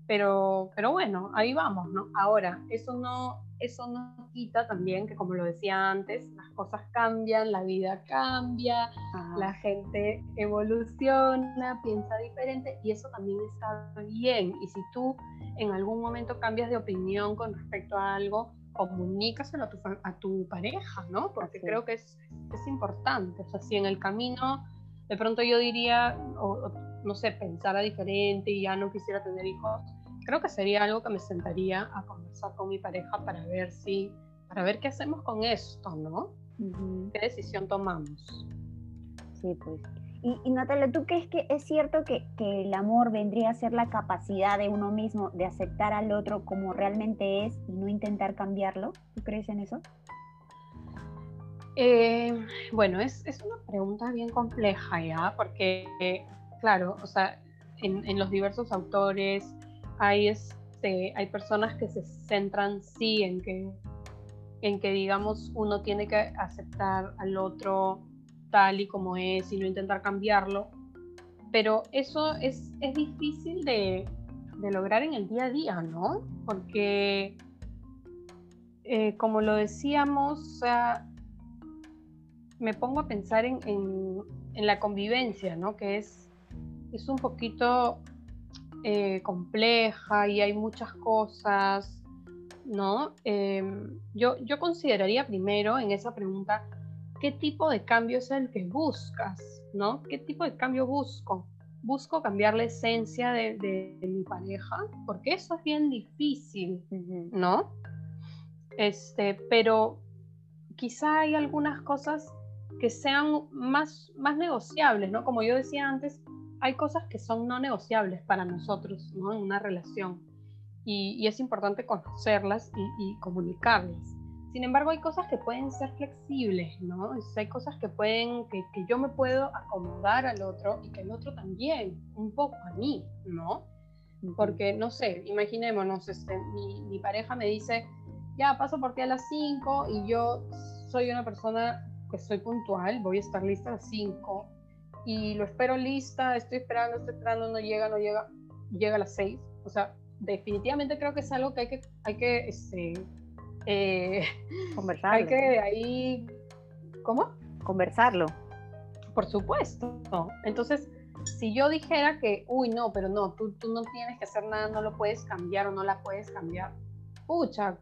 pero, pero bueno, ahí vamos, ¿no? Ahora, eso no, eso no quita también que, como lo decía antes, las cosas cambian, la vida cambia, la gente evoluciona, piensa diferente y eso también está bien. Y si tú en algún momento cambias de opinión con respecto a algo, comunícaselo a tu, a tu pareja, ¿no? Porque creo que es, es importante. O sea, si en el camino de pronto yo diría, o, no sé, pensara diferente y ya no quisiera tener hijos, creo que sería algo que me sentaría a conversar con mi pareja para ver si, para ver qué hacemos con esto, ¿no? ¿Qué decisión tomamos? Sí, pues. Y, Natalia, ¿tú crees que es cierto que, que, el amor vendría a ser la capacidad de uno mismo de aceptar al otro como realmente es y no intentar cambiarlo? ¿Tú crees en eso? Eh, bueno, es, es, una pregunta bien compleja ya, porque, claro, o sea, en, en, los diversos autores hay, este, hay personas que se centran sí en que, en que, digamos, uno tiene que aceptar al otro tal y como es y no intentar cambiarlo. Pero eso es, es difícil de, de lograr en el día a día, ¿no? Porque, eh, como lo decíamos, me pongo a pensar en, en, la convivencia, ¿no? Que es, es un poquito eh, compleja y hay muchas cosas, ¿no? Em, yo, yo consideraría primero en esa pregunta qué tipo de cambio es el que buscas, ¿no? ¿Qué tipo de cambio busco? Busco cambiar la esencia de, mi pareja, porque eso es bien difícil, ¿no? Este, pero quizá hay algunas cosas que sean más, más negociables, ¿no? Como yo decía antes, hay cosas que son no negociables para nosotros, ¿no? En una relación. Y, es importante conocerlas y, y comunicarlas. Sin embargo, hay cosas que pueden ser flexibles, ¿no? Hay cosas que pueden, que, que, yo me puedo acomodar al otro y que el otro también, un poco a mí, ¿no? Porque, no sé, imaginémonos, este, mi, mi pareja me dice, ya paso por ti a las 5 y yo soy una persona que soy puntual, voy a estar lista a las 5 y lo espero lista, estoy esperando, estoy esperando, no llega, no llega, llega a las 6. O sea, definitivamente creo que es algo que hay que, hay que este, eh, <laughs> Conversarlo. Hay que ahí, ¿cómo? Conversarlo. Por supuesto. Entonces, si yo dijera que, uy, no, pero no, tú, tú no tienes que hacer nada, no lo puedes cambiar o no la puedes cambiar, pucha,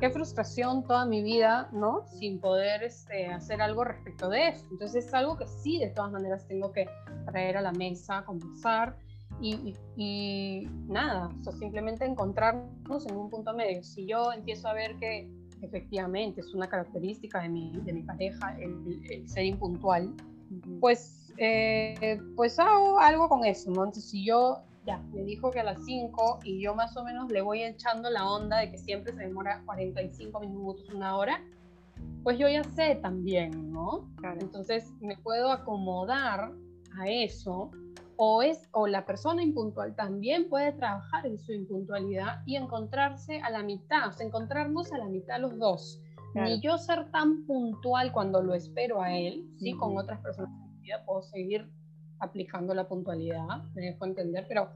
qué frustración toda mi vida, ¿no? Sin poder este, hacer algo respecto de eso. Entonces es algo que sí, de todas maneras, tengo que traer a la mesa, conversar y, nada, o sea, simplemente encontrarnos en un punto medio. Si yo empiezo a ver que efectivamente es una característica de mi, de mi pareja el, ser impuntual, pues, eh, pues hago algo con eso, ¿no? Entonces, si yo ya me dijo que a las 5 y yo más o menos le voy echando la onda de que siempre se demora 45 minutos, una hora, pues yo ya sé también, ¿no? Entonces me puedo acomodar a eso. O, es, o la persona impuntual también puede trabajar en su impuntualidad y encontrarse a la mitad, o sea, encontrarnos a la mitad los dos. Ni yo ser tan puntual cuando lo espero a él, sí, con otras personas en mi vida puedo seguir aplicando la puntualidad, me dejo entender, pero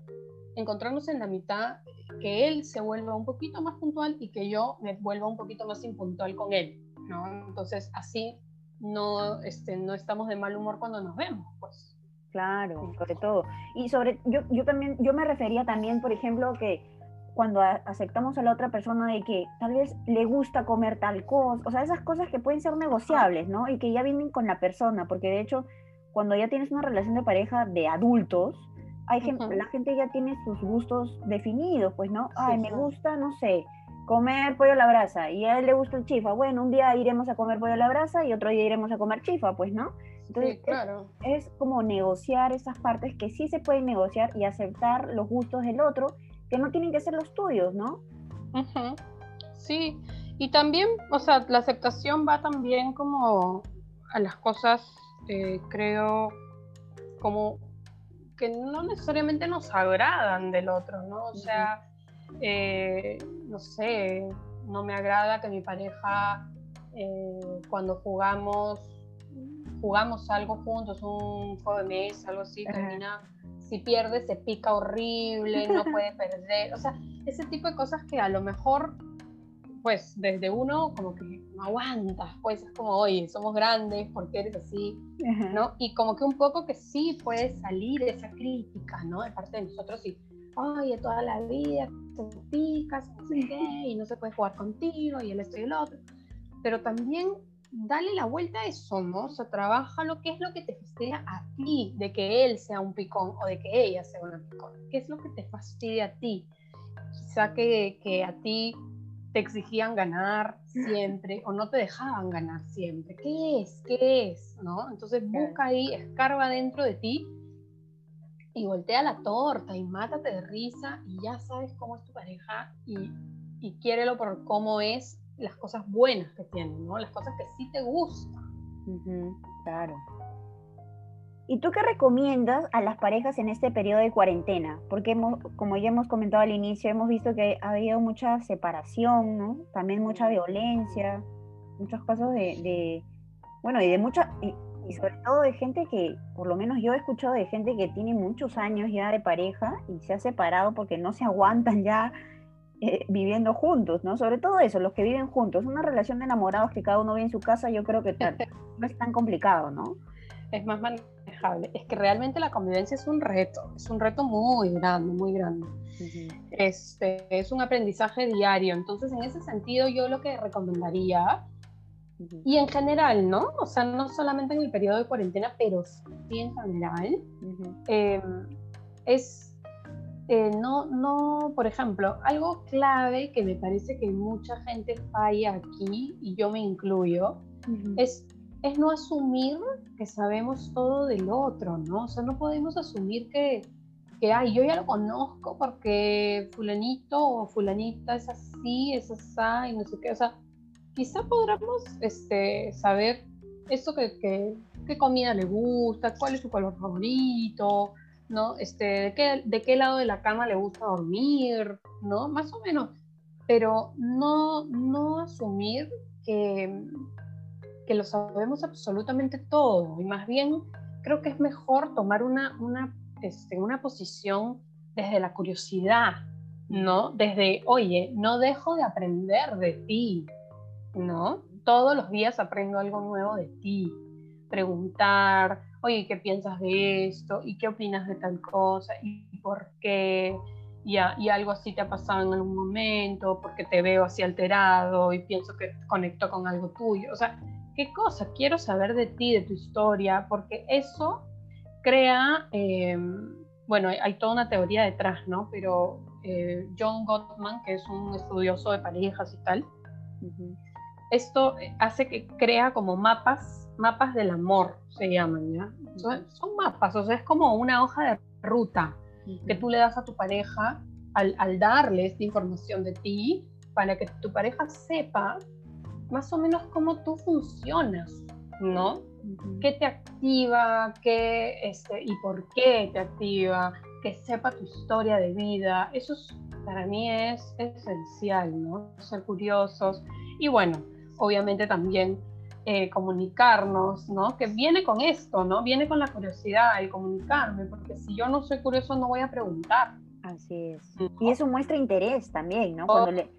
encontrarnos en la mitad, que él se vuelva un poquito más puntual y que yo me vuelva un poquito más impuntual con él, ¿no? Entonces, así no, este, no estamos de mal humor cuando nos vemos, pues. Claro, sobre todo. Y sobre, yo, yo también, yo me refería también, por ejemplo, que cuando aceptamos a la otra persona de que tal vez le gusta comer tal cosa, o sea, esas cosas que pueden ser negociables, ¿no? Y que ya vienen con la persona, porque de hecho, cuando ya tienes una relación de pareja de adultos, hay gente, la gente ya tiene sus gustos definidos, pues, ¿no? Ay, me gusta, no sé, comer pollo a la brasa y a él le gusta el chifa. Bueno, un día iremos a comer pollo a la brasa y otro día iremos a comer chifa, pues, ¿no? Entonces, claro. es, como negociar esas partes que sí se pueden negociar y aceptar los gustos del otro, que no tienen que ser los tuyos, ¿no? Sí, y también, o sea, la aceptación va también como a las cosas, eh, creo, como que no necesariamente nos agradan del otro, ¿no? O sea, eh, no sé, no me agrada que mi pareja eh, cuando jugamos, jugamos algo juntos, un juego de mesa, algo así, termina, si pierde se pica horrible, no puede <laughs> perder, o sea, ese tipo de cosas que a lo mejor pues desde uno como que no aguantas, pues es como, oye, somos grandes, ¿por qué eres así? ¿No? Y como que un poco que sí puede salir esa crítica, ¿no? De parte de nosotros y, oye, toda la vida te picas, no sé qué, <laughs> y no se puede jugar contigo, y el esto y el otro. Pero también dale la vuelta a eso, ¿no? O sea, trabaja lo que es lo que te fastidia a ti, de que él sea un picón o de que ella sea una picón. ¿Qué es lo que te fastidia a ti? Quizá que, que a ti te exigían ganar siempre o no te dejaban ganar siempre. ¿Qué es? ¿Qué es? ¿No? Entonces busca ahí, escarba dentro de ti y voltea la torta y mátate de risa y ya sabes cómo es tu pareja y, y quiérelo por cómo es las cosas buenas que tiene, ¿no? Las cosas que sí te gustan. claro. ¿Y tú qué recomiendas a las parejas en este periodo de cuarentena? Porque hemos, como ya hemos comentado al inicio, hemos visto que ha habido mucha separación, ¿no? También mucha violencia, muchos casos de, bueno, y de mucha, y, sobre todo de gente que, por lo menos yo he escuchado de gente que tiene muchos años ya de pareja y se ha separado porque no se aguantan ya eh, viviendo juntos, ¿no? Sobre todo eso, los que viven juntos, una relación de enamorados que cada uno vive en su casa, yo creo que tal, <laughs> no es tan complicado, ¿no? Es más es que realmente la convivencia es un reto, es un reto muy grande, muy grande. este, es un aprendizaje diario, entonces en ese sentido yo lo que recomendaría, y en general, ¿no? O sea, no solamente en el periodo de cuarentena, pero sí en general, em, es eh, no, no, por ejemplo, algo clave que me parece que mucha gente falla aquí, y yo me incluyo, es es no asumir que sabemos todo del otro, ¿no? O sea, no podemos asumir que, que ay, yo ya lo conozco porque fulanito o fulanita es así, es así, y no sé qué. O sea, quizá podamos este, saber eso que, que, qué comida le gusta, cuál es su color favorito, ¿no? Este, de qué, de qué lado de la cama le gusta dormir, ¿no? Más o menos. Pero no, no asumir que, que lo sabemos absolutamente todo y más bien creo que es mejor tomar una, una, este, una posición desde la curiosidad, ¿no? Desde, oye, no dejo de aprender de ti, ¿no? Todos los días aprendo algo nuevo de ti. Preguntar, oye, ¿qué piensas de esto? ¿Y qué opinas de tal cosa? ¿Y por qué? Y, y, algo así te ha pasado en algún momento, porque te veo así alterado y pienso que conecto con algo tuyo. O sea, ¿Qué cosa? Quiero saber de ti, de tu historia, porque eso crea, em, bueno, hay, toda una teoría detrás, ¿no? Pero eh, John Gottman, que es un estudioso de parejas y tal, esto hace que crea como mapas, mapas del amor, se llaman, ¿ya? Son, mapas, o sea, es como una hoja de ruta que tú le das a tu pareja al, al darle esta información de ti para que tu pareja sepa más o menos cómo tú funcionas, ¿no? ¿Qué te activa? ¿Qué, este, ¿Y por qué te activa? Que sepa tu historia de vida. Eso para mí es esencial, ¿no? Ser curiosos. Y bueno, obviamente también eh, comunicarnos, ¿no? Que viene con esto, ¿no? Viene con la curiosidad, el comunicarme, porque si yo no soy curioso no voy a preguntar. Así es. Y eso muestra interés también, ¿no? Cuando, le,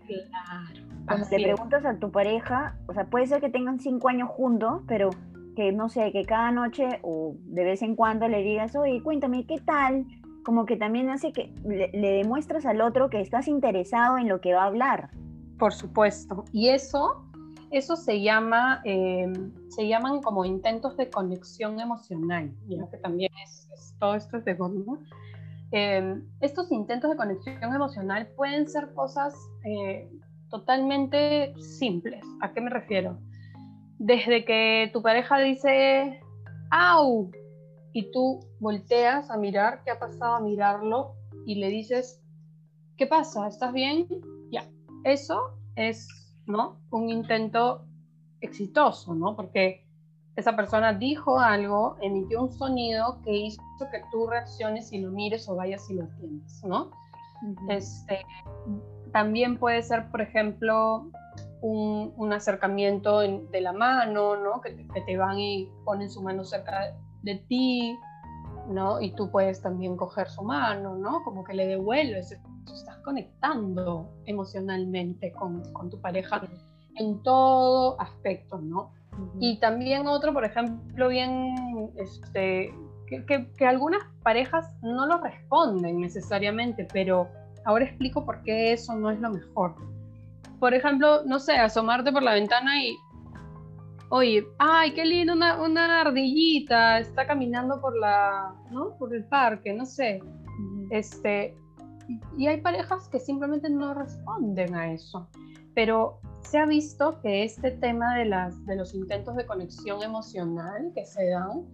cuando le preguntas a tu pareja, o sea, puede ser que tengan cinco años juntos, pero que no sé, que cada noche o de vez en cuando le digas, oye, cuéntame, ¿qué tal? Como que también hace que le, demuestras al otro que estás interesado en lo que va a hablar. Por supuesto. Y eso, eso se llama, em, se llaman como intentos de conexión emocional, ya que también es, todo esto es de ¿no? Em, estos intentos de conexión emocional pueden ser cosas eh, totalmente simples. ¿A qué me refiero? Desde que tu pareja dice, ¡au! Y tú volteas a mirar qué ha pasado, a mirarlo y le dices, ¿qué pasa? ¿Estás bien? Ya. Eso es, ¿no? Un intento exitoso, ¿no? Porque esa persona dijo algo, emitió un sonido que hizo que tú reacciones y lo mires o vayas y lo atiendes, ¿no? este, también puede ser, por ejemplo, un, acercamiento de la mano, ¿no? Que, te van y ponen su mano cerca de ti, ¿no? Y tú puedes también coger su mano, ¿no? Como que le devuelves, estás conectando emocionalmente con, con tu pareja en todo aspecto, ¿no? Y también otro, por ejemplo, bien, este, que, que, que, algunas parejas no lo responden necesariamente, pero ahora explico por qué eso no es lo mejor. Por ejemplo, no sé, asomarte por la ventana y, oye, ay, qué lindo, una, una ardillita, está caminando por la, ¿no? Por el parque, no sé. Este, y hay parejas que simplemente no responden a eso. Pero se ha visto que este tema de, las, de los intentos de conexión emocional que se dan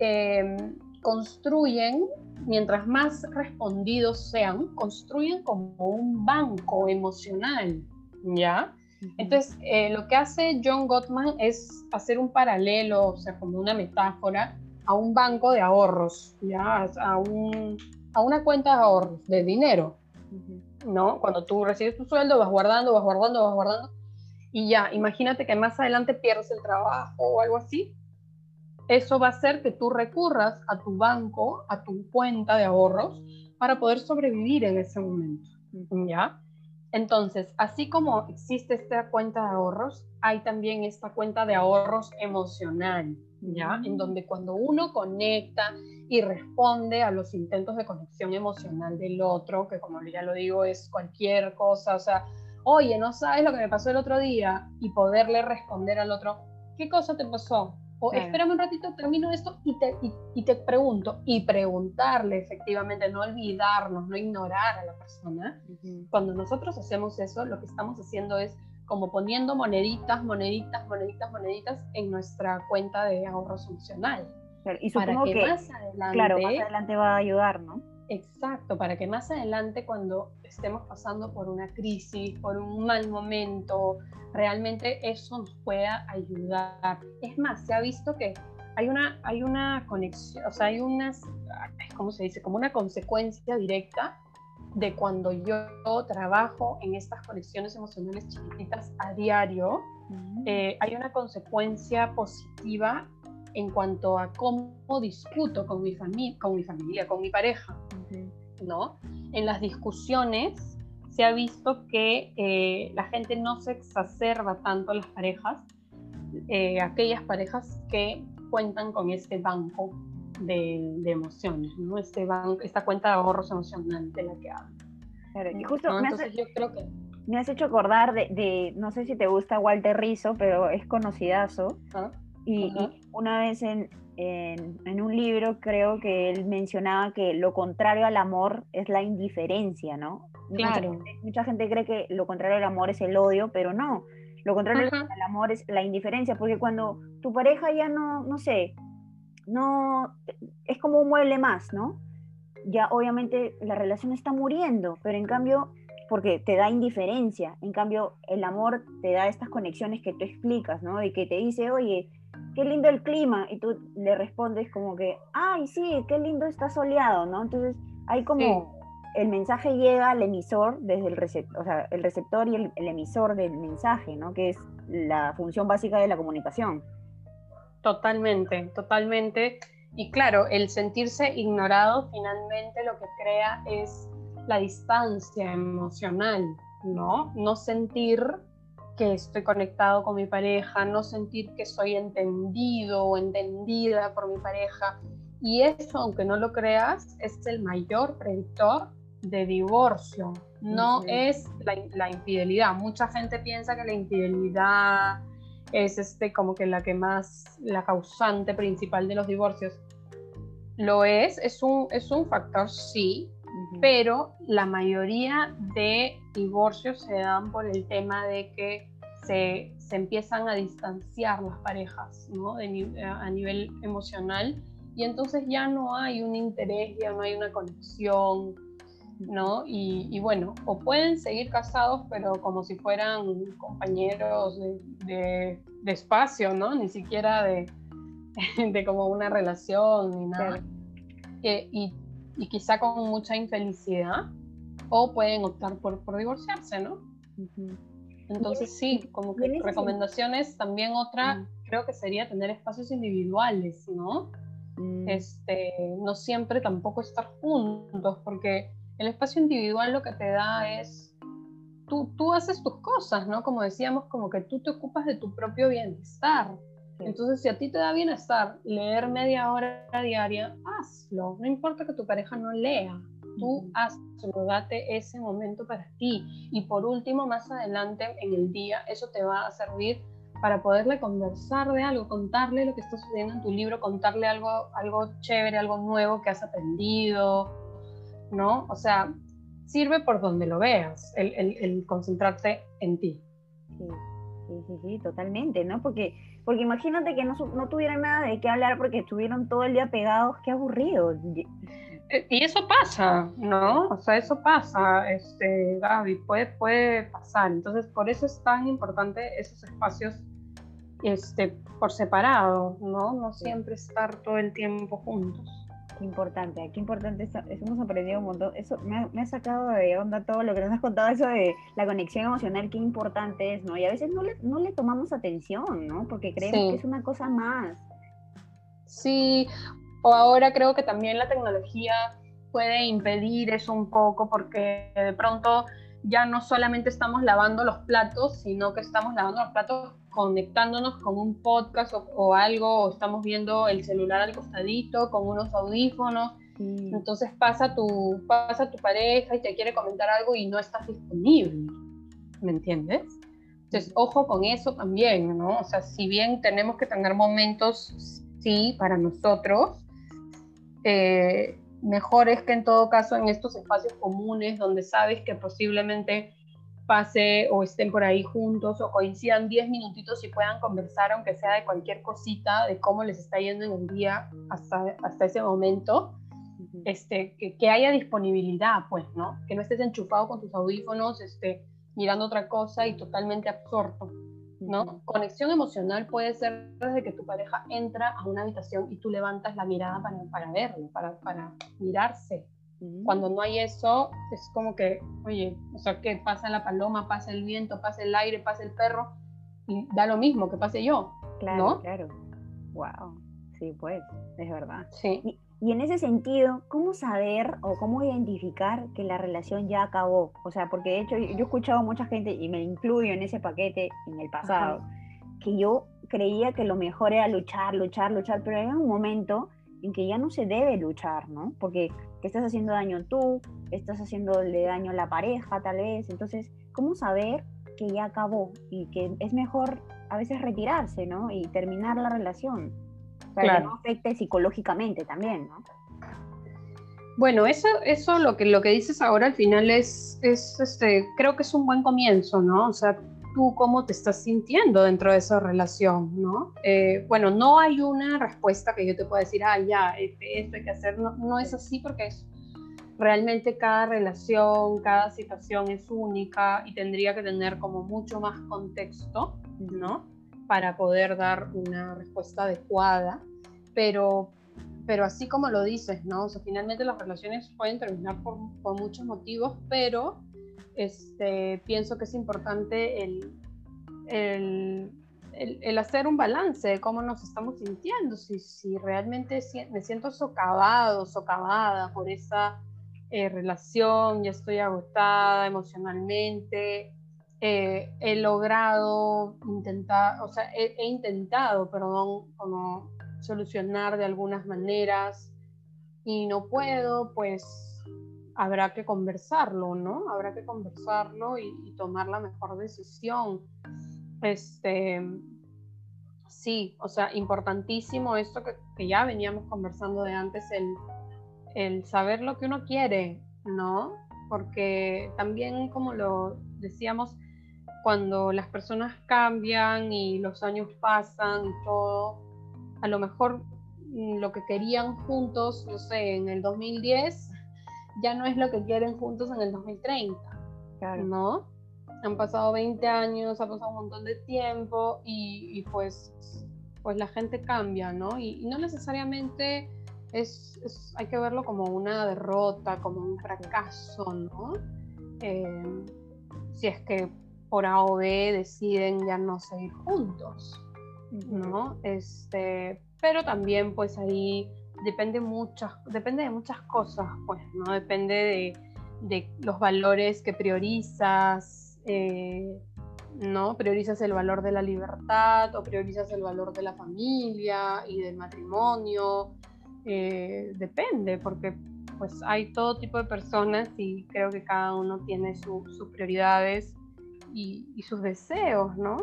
em, construyen, mientras más respondidos sean, construyen como un banco emocional, ¿ya? Entonces, eh, lo que hace John Gottman es hacer un paralelo, o sea, como una metáfora, a un banco de ahorros, ¿ya? A, un, a una cuenta de ahorros, de dinero, ¿no? Cuando tú recibes tu sueldo, vas guardando, vas guardando, vas guardando, y ya, imagínate que más adelante pierdes el trabajo o algo así, eso va a hacer que tú recurras a tu banco, a tu cuenta de ahorros, para poder sobrevivir en ese momento, ¿ya? Entonces, así como existe esta cuenta de ahorros, hay también esta cuenta de ahorros emocional, ¿ya? En donde cuando uno conecta y responde a los intentos de conexión emocional del otro, que como ya lo digo es cualquier cosa, o sea, oye, no sabes lo que me pasó el otro día, y poderle responder al otro, ¿qué cosa te pasó? O espérame un ratito, termino esto y te, y, te pregunto, y preguntarle efectivamente, no olvidarnos, no ignorar a la persona. Cuando nosotros hacemos eso, lo que estamos haciendo es como poniendo moneditas, moneditas, moneditas, moneditas en nuestra cuenta de ahorro funcional. y supongo para que, más adelante, claro, más adelante va a ayudar, ¿no? Exacto, para que más adelante cuando estemos pasando por una crisis, por un mal momento, realmente eso nos pueda ayudar. Es más, se ha visto que hay una, hay una conexión, o sea, hay unas, ¿cómo se dice? Como una consecuencia directa de cuando yo trabajo en estas conexiones emocionales chiquititas a diario, mm. eh, hay una consecuencia positiva en cuanto a cómo discuto con mi, con mi familia, con mi pareja, ¿no? En las discusiones se ha visto que eh, la gente no se exacerba tanto las parejas, eh, aquellas parejas que cuentan con este banco de, emociones, ¿no? Este banco, esta cuenta de ahorros emocionales de la que hablo. y justo me, has, yo creo que... me has hecho acordar de, no sé si te gusta Walter Rizzo, pero es conocidazo. ¿Ah? Y, una vez en, en, un libro creo que él mencionaba que lo contrario al amor es la indiferencia, ¿no? Claro. Mucha, gente cree que lo contrario al amor es el odio, pero no. Lo contrario al amor es la indiferencia, porque cuando tu pareja ya no, no sé, no, es como un mueble más, ¿no? Ya obviamente la relación está muriendo, pero en cambio porque te da indiferencia. En cambio, el amor te da estas conexiones que tú explicas, ¿no? De que te dice, oye, qué lindo el clima, y tú le respondes como que, ay, sí, qué lindo está soleado, ¿no? Entonces, hay como el mensaje llega al emisor desde el receptor, o sea, el receptor y el, emisor del mensaje, ¿no? Que es la función básica de la comunicación. Totalmente, totalmente. Y claro, el sentirse ignorado finalmente lo que crea es la distancia emocional, ¿no? No sentir que estoy conectado con mi pareja, no sentir que soy entendido o entendida por mi pareja. Y eso, aunque no lo creas, es el mayor predictor de divorcio, no es la, infidelidad. Mucha gente piensa que la infidelidad es este como que la que más, la causante principal de los divorcios. Lo es, es un, es un factor, sí, pero la mayoría de divorcios se dan por el tema de que se, se empiezan a distanciar las parejas ¿no? a nivel emocional y entonces ya no hay un interés, ya no hay una conexión, ¿no? Y, bueno, o pueden seguir casados, pero como si fueran compañeros de, espacio, ¿no? Ni siquiera de, <laughs> de, como una relación ni nada. y, y, quizá con mucha infelicidad, o pueden optar por, por divorciarse, ¿no? Entonces sí, como que recomendaciones, también otra, creo que sería tener espacios individuales, ¿no? Mm. Este, no siempre tampoco estar juntos, porque el espacio individual lo que te da es, tú, tú haces tus cosas, ¿no? Como decíamos, como que tú te ocupas de tu propio bienestar. Entonces, si a ti te da bienestar leer media hora diaria, hazlo. No importa que tu pareja no lea, tú hazlo, date ese momento para ti. Y por último, más adelante en el día, eso te va a servir para poderle conversar de algo, contarle lo que está sucediendo en tu libro, contarle algo, algo chévere, algo nuevo que has aprendido, ¿no? O sea, sirve por donde lo veas, el, concentrarte en ti. Sí, sí, sí, totalmente, ¿no? Porque, porque imagínate que no, no tuvieran nada de qué hablar porque estuvieron todo el día pegados, qué aburrido. Eh, y eso pasa, ¿no? O sea, eso pasa, este, Gaby, puede, puede pasar. Entonces, por eso es tan importante esos espacios este, por separado, ¿no? No siempre estar todo el tiempo juntos. Qué importante, qué importante, eso, hemos aprendido un montón. Eso me ha, sacado de onda todo lo que nos has contado, eso de la conexión emocional, qué importante es, ¿no? Y a veces no le, no le tomamos atención, ¿no? Porque creemos que es una cosa más. Sí, o ahora creo que también la tecnología puede impedir eso un poco, porque de pronto ya no solamente estamos lavando los platos, sino que estamos lavando los platos conectándonos con un podcast o, algo, o estamos viendo el celular al costadito con unos audífonos. Entonces pasa tu, pasa tu pareja y te quiere comentar algo y no estás disponible. ¿Me entiendes? Entonces, ojo con eso también, ¿no? O sea, si bien tenemos que tener momentos, sí, para nosotros, eh, mejor es que en todo caso en estos espacios comunes donde sabes que posiblemente pase o estén por ahí juntos o coincidan 10 minutitos y puedan conversar, aunque sea de cualquier cosita, de cómo les está yendo en el día hasta, hasta ese momento, este, que, que, haya disponibilidad, pues, ¿no? Que no estés enchufado con tus audífonos, este, mirando otra cosa y totalmente absorto, ¿no? Conexión emocional puede ser desde que tu pareja entra a una habitación y tú levantas la mirada para, para verlo, para, para mirarse, cuando no hay eso, es como que, oye, o sea, que pasa la paloma, pasa el viento, pasa el aire, pasa el perro, y da lo mismo que pase yo. Claro, claro. Wow. Sí, pues, es verdad. Sí. Y, y, en ese sentido, ¿cómo saber o cómo identificar que la relación ya acabó? O sea, porque de hecho yo, he escuchado a mucha gente, y me incluyo en ese paquete en el pasado, que yo creía que lo mejor era luchar, luchar, luchar, pero hay un momento en que ya no se debe luchar, ¿no? Porque estás haciendo daño tú, estás haciéndole daño a la pareja tal vez, entonces, ¿cómo saber que ya acabó y que es mejor a veces retirarse, ¿no? Y terminar la relación, para que no afecte psicológicamente también, ¿no? Bueno, eso, eso lo que lo que dices ahora al final es, es este, creo que es un buen comienzo, ¿no? O sea, tú cómo te estás sintiendo dentro de esa relación, ¿no? Eh, bueno, no hay una respuesta que yo te pueda decir, ah, ya, este, esto hay que hacer, no, no es así porque es, realmente cada relación, cada situación es única y tendría que tener como mucho más contexto, ¿no? Para poder dar una respuesta adecuada, pero, pero así como lo dices, ¿no? O sea, finalmente las relaciones pueden terminar por, por muchos motivos, pero este, pienso que es importante el, el, hacer un balance de cómo nos estamos sintiendo, si, si realmente me siento socavado, socavada por esa eh, relación, ya estoy agotada emocionalmente, eh, he logrado intentar, o sea, he, intentado, perdón, como solucionar de algunas maneras y no puedo, pues habrá que conversarlo, ¿no? Habrá que conversarlo y, tomar la mejor decisión. Este, sí, o sea, importantísimo esto que, que ya veníamos conversando de antes, el el saber lo que uno quiere, ¿no? Porque también, como lo decíamos, cuando las personas cambian y los años pasan y todo, a lo mejor mm, lo que querían juntos, no sé, en el 2010, ya no es lo que quieren juntos en el 2030, ¿no? Han pasado 20 años, ha pasado un montón de tiempo y, pues, pues la gente cambia, ¿no? y no necesariamente es, hay que verlo como una derrota, como un fracaso, ¿no? Eh, si es que por A o B deciden ya no seguir juntos, ¿no? Este, pero también pues ahí depende, muchas, depende de muchas cosas, pues, ¿no? Depende de, de los valores que priorizas, eh, ¿no? Priorizas el valor de la libertad o priorizas el valor de la familia y del matrimonio, eh, depende, porque pues hay todo tipo de personas y creo que cada uno tiene sus prioridades y, sus deseos, ¿no?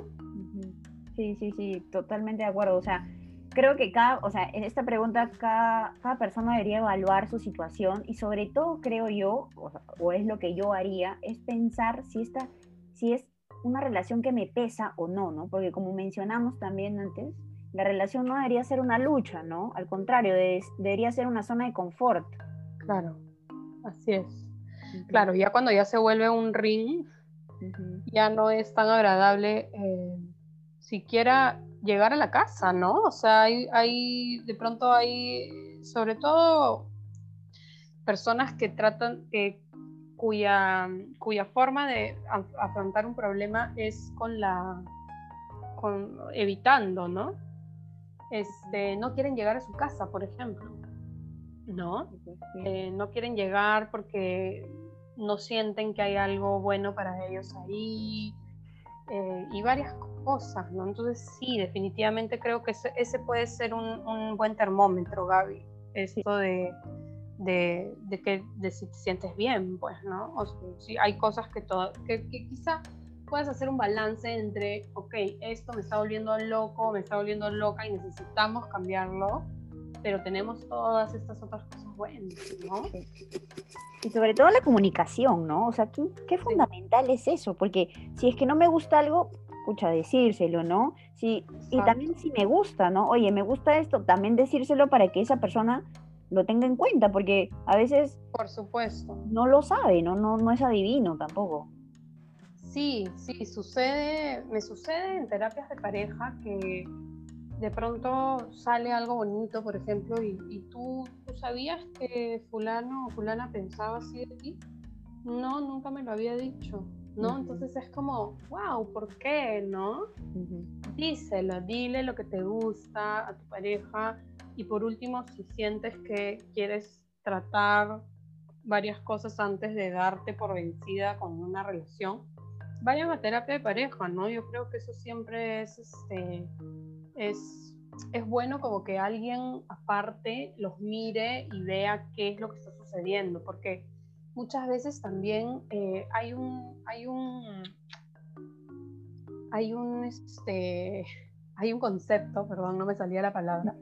Sí, sí, sí, totalmente de acuerdo. O sea, creo que cada, o sea, en esta pregunta cada, cada persona debería evaluar su situación y sobre todo creo yo, o, o, es lo que yo haría, es pensar si esta, si es una relación que me pesa o no, ¿no? Porque como mencionamos también antes, la relación no debería ser una lucha, ¿no? Al contrario, debería ser una zona de confort. Claro, así es. Claro, ya cuando ya se vuelve un ring, ya no es tan agradable eh, siquiera llegar a la casa, ¿no? O sea, hay, de pronto hay, sobre todo, personas que tratan, cuya, cuya forma de afrontar un problema es con la, con, evitando, ¿no? este, no quieren llegar a su casa, por ejemplo, ¿no? Eh, no quieren llegar porque no sienten que hay algo bueno para ellos ahí eh, y varias cosas, ¿no? Entonces sí, definitivamente creo que ese, puede ser un, buen termómetro, Gaby, esto de, de, que si te sientes bien, pues, ¿no? O si hay cosas que, que, que quizá puedes hacer un balance entre, ok, esto me está volviendo loco, me está volviendo loca y necesitamos cambiarlo, pero tenemos todas estas otras cosas buenas, ¿no? Y sobre todo la comunicación, ¿no? O sea, ¿qué, fundamental es eso? Porque si es que no me gusta algo, escucha, decírselo, ¿no? Sí, y también si me gusta, ¿no? Oye, me gusta esto, también decírselo para que esa persona lo tenga en cuenta, porque a veces... Por supuesto. No lo sabe, ¿no? No, no es adivino tampoco. Sí, sí, sucede, me sucede en terapias de pareja que de pronto sale algo bonito, por ejemplo, y, tú, sabías que fulano o fulana pensaba así de ti. No, nunca me lo había dicho, ¿no? Entonces es como, wow, ¿por qué, no? Díselo, dile lo que te gusta a tu pareja y por último, si sientes que quieres tratar varias cosas antes de darte por vencida con una relación, vayan a terapia de pareja, ¿no? Yo creo que eso siempre es, este, es, es bueno como que alguien aparte los mire y vea qué es lo que está sucediendo, porque muchas veces también eh, hay un, hay un, hay un, este, hay un concepto, perdón, no me salía la palabra,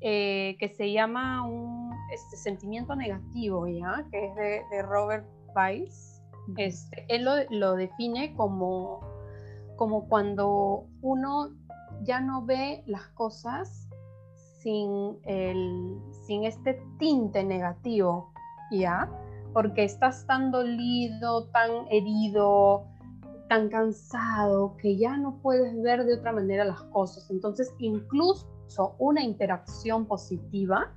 eh, que se llama un este, sentimiento negativo, ¿ya? Que es de, de Robert Weiss este, él lo, define como, como cuando uno ya no ve las cosas sin, el, sin este tinte negativo, ¿ya? Porque estás tan dolido, tan herido, tan cansado, que ya no puedes ver de otra manera las cosas. Entonces, incluso una interacción positiva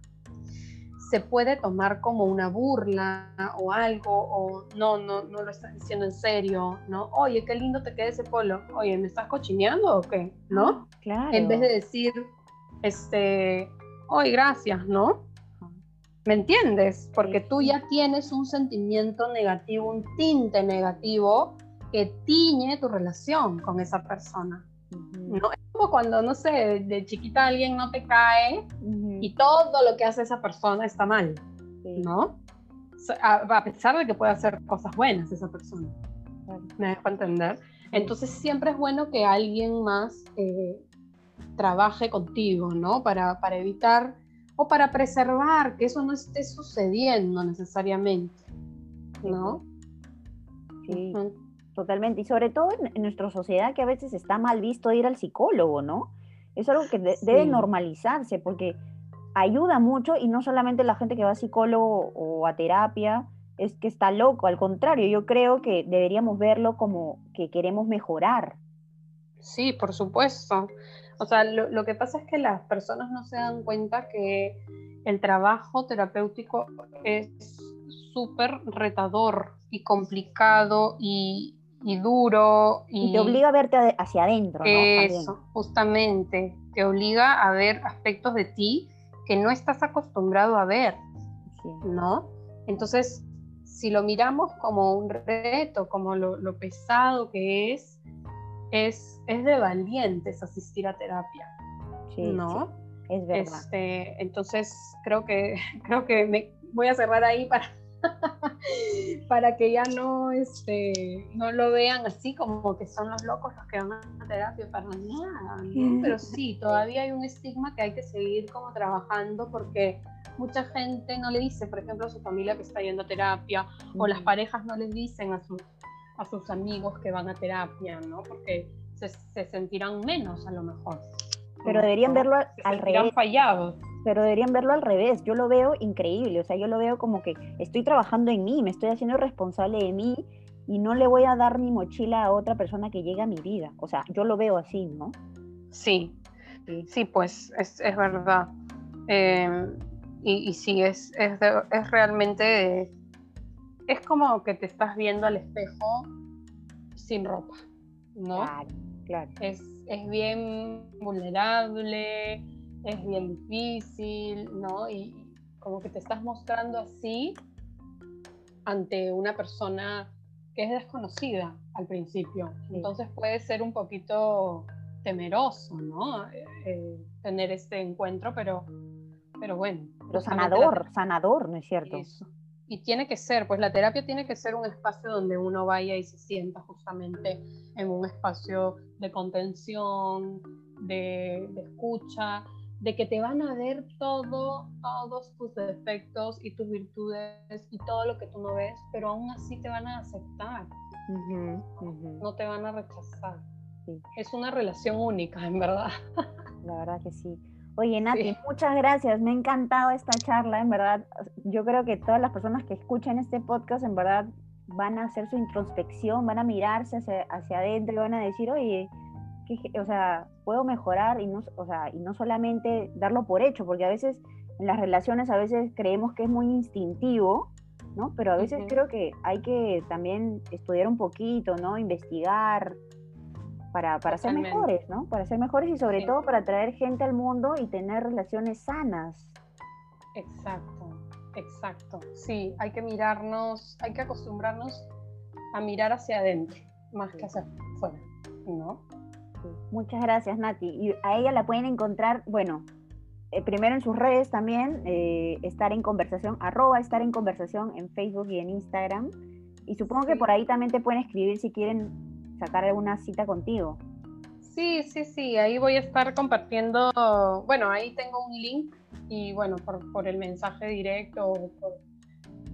se puede tomar como una burla o algo, o no, no, no lo estás diciendo en serio, ¿no? Oye, qué lindo te queda ese polo. Oye, ¿me estás cochineando o qué? ¿No? Claro. En vez de decir, este, oye, gracias, ¿no? ¿Me entiendes? Porque tú ya tienes un sentimiento negativo, un tinte negativo que tiñe tu relación con esa persona. ¿no? Es como cuando, no sé, de chiquita alguien no te cae y todo lo que hace esa persona está mal, ¿no? A, pesar de que puede hacer cosas buenas esa persona. ¿Me dejo entender? Entonces siempre es bueno que alguien más eh, trabaje contigo, ¿no? Para, para evitar o para preservar que eso no esté sucediendo necesariamente, ¿no? Sí, totalmente. Y sobre todo en, nuestra sociedad que a veces está mal visto ir al psicólogo, ¿no? Es algo que debe normalizarse porque ayuda mucho y no solamente la gente que va a psicólogo o a terapia es que está loco, al contrario, yo creo que deberíamos verlo como que queremos mejorar. Sí, por supuesto. O sea, lo, que pasa es que las personas no se dan cuenta que el trabajo terapéutico es súper retador y complicado y, duro. Y, te obliga a verte hacia adentro. ¿no? Eso, justamente. Te obliga a ver aspectos de ti que no estás acostumbrado a ver, ¿no? Entonces, si lo miramos como un reto, como lo pesado que es, es, es de valientes asistir a terapia, ¿no? es verdad. Este, entonces, creo que, <laughs> creo que me voy a cerrar ahí para, <laughs> para que ya no, este, no lo vean así como que son los locos los que van a terapia para nada, <laughs> Pero sí, todavía hay un estigma que hay que seguir como trabajando porque mucha gente no le dice, por ejemplo, a su familia que está yendo a terapia, o las parejas no les dicen a sus a sus amigos que van a terapia, ¿no? Porque se, sentirán menos a lo mejor. Pero deberían verlo al revés. fallados. Pero deberían verlo al revés. Yo lo veo increíble. O sea, yo lo veo como que estoy trabajando en mí, me estoy haciendo responsable de mí y no le voy a dar mi mochila a otra persona que llegue a mi vida. O sea, yo lo veo así, ¿no? Sí, sí, pues es, verdad. Em, y, y, sí, es, es, es realmente es como que te estás viendo al espejo sin ropa, ¿no? Claro, claro. Es, es bien vulnerable, es bien difícil, ¿no? Y como que te estás mostrando así ante una persona que es desconocida al principio. Entonces puede ser un poquito temeroso, ¿no? Eh, eh, tener este encuentro, pero, pero bueno. Pero sanador, sanador, ¿no es cierto? Eso y tiene que ser, pues la terapia tiene que ser un espacio donde uno vaya y se sienta justamente en un espacio de contención, de, escucha, de que te van a ver todo, todos tus defectos y tus virtudes y todo lo que tú no ves, pero aún así te van a aceptar, no te van a rechazar. Es una relación única, en verdad. La verdad que sí. Oye, Nati, muchas gracias. Me ha encantado esta charla, en verdad. Yo creo que todas las personas que escuchan este podcast, en verdad, van a hacer su introspección, van a mirarse hacia, adentro y van a decir, oye, o sea, puedo mejorar y no, o sea, y no solamente darlo por hecho, porque a veces en las relaciones a veces creemos que es muy instintivo, ¿no? Pero a veces creo que hay que también estudiar un poquito, ¿no? Investigar, para, para ser mejores, ¿no? Para ser mejores y sobre todo para traer gente al mundo y tener relaciones sanas. Exacto, exacto. Sí, hay que mirarnos, hay que acostumbrarnos a mirar hacia adentro, más que hacia afuera, ¿no? Muchas gracias, Nati. Y a ella la pueden encontrar, bueno, eh, primero en sus redes también, eh, estar en conversación, arroba estar en conversación en Facebook y en Instagram. Y supongo que por ahí también te pueden escribir si quieren sacar alguna cita contigo. Sí, sí, sí, ahí voy a estar compartiendo, bueno, ahí tengo un link y bueno, por, por el mensaje directo,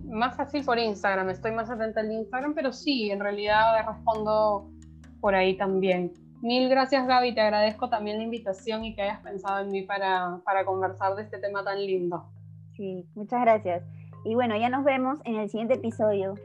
más fácil por Instagram, estoy más atenta al Instagram, pero sí, en realidad respondo por ahí también. Mil gracias Gaby, te agradezco también la invitación y que hayas pensado en mí para, para conversar de este tema tan lindo. Sí, muchas gracias. Y bueno, ya nos vemos en el siguiente episodio.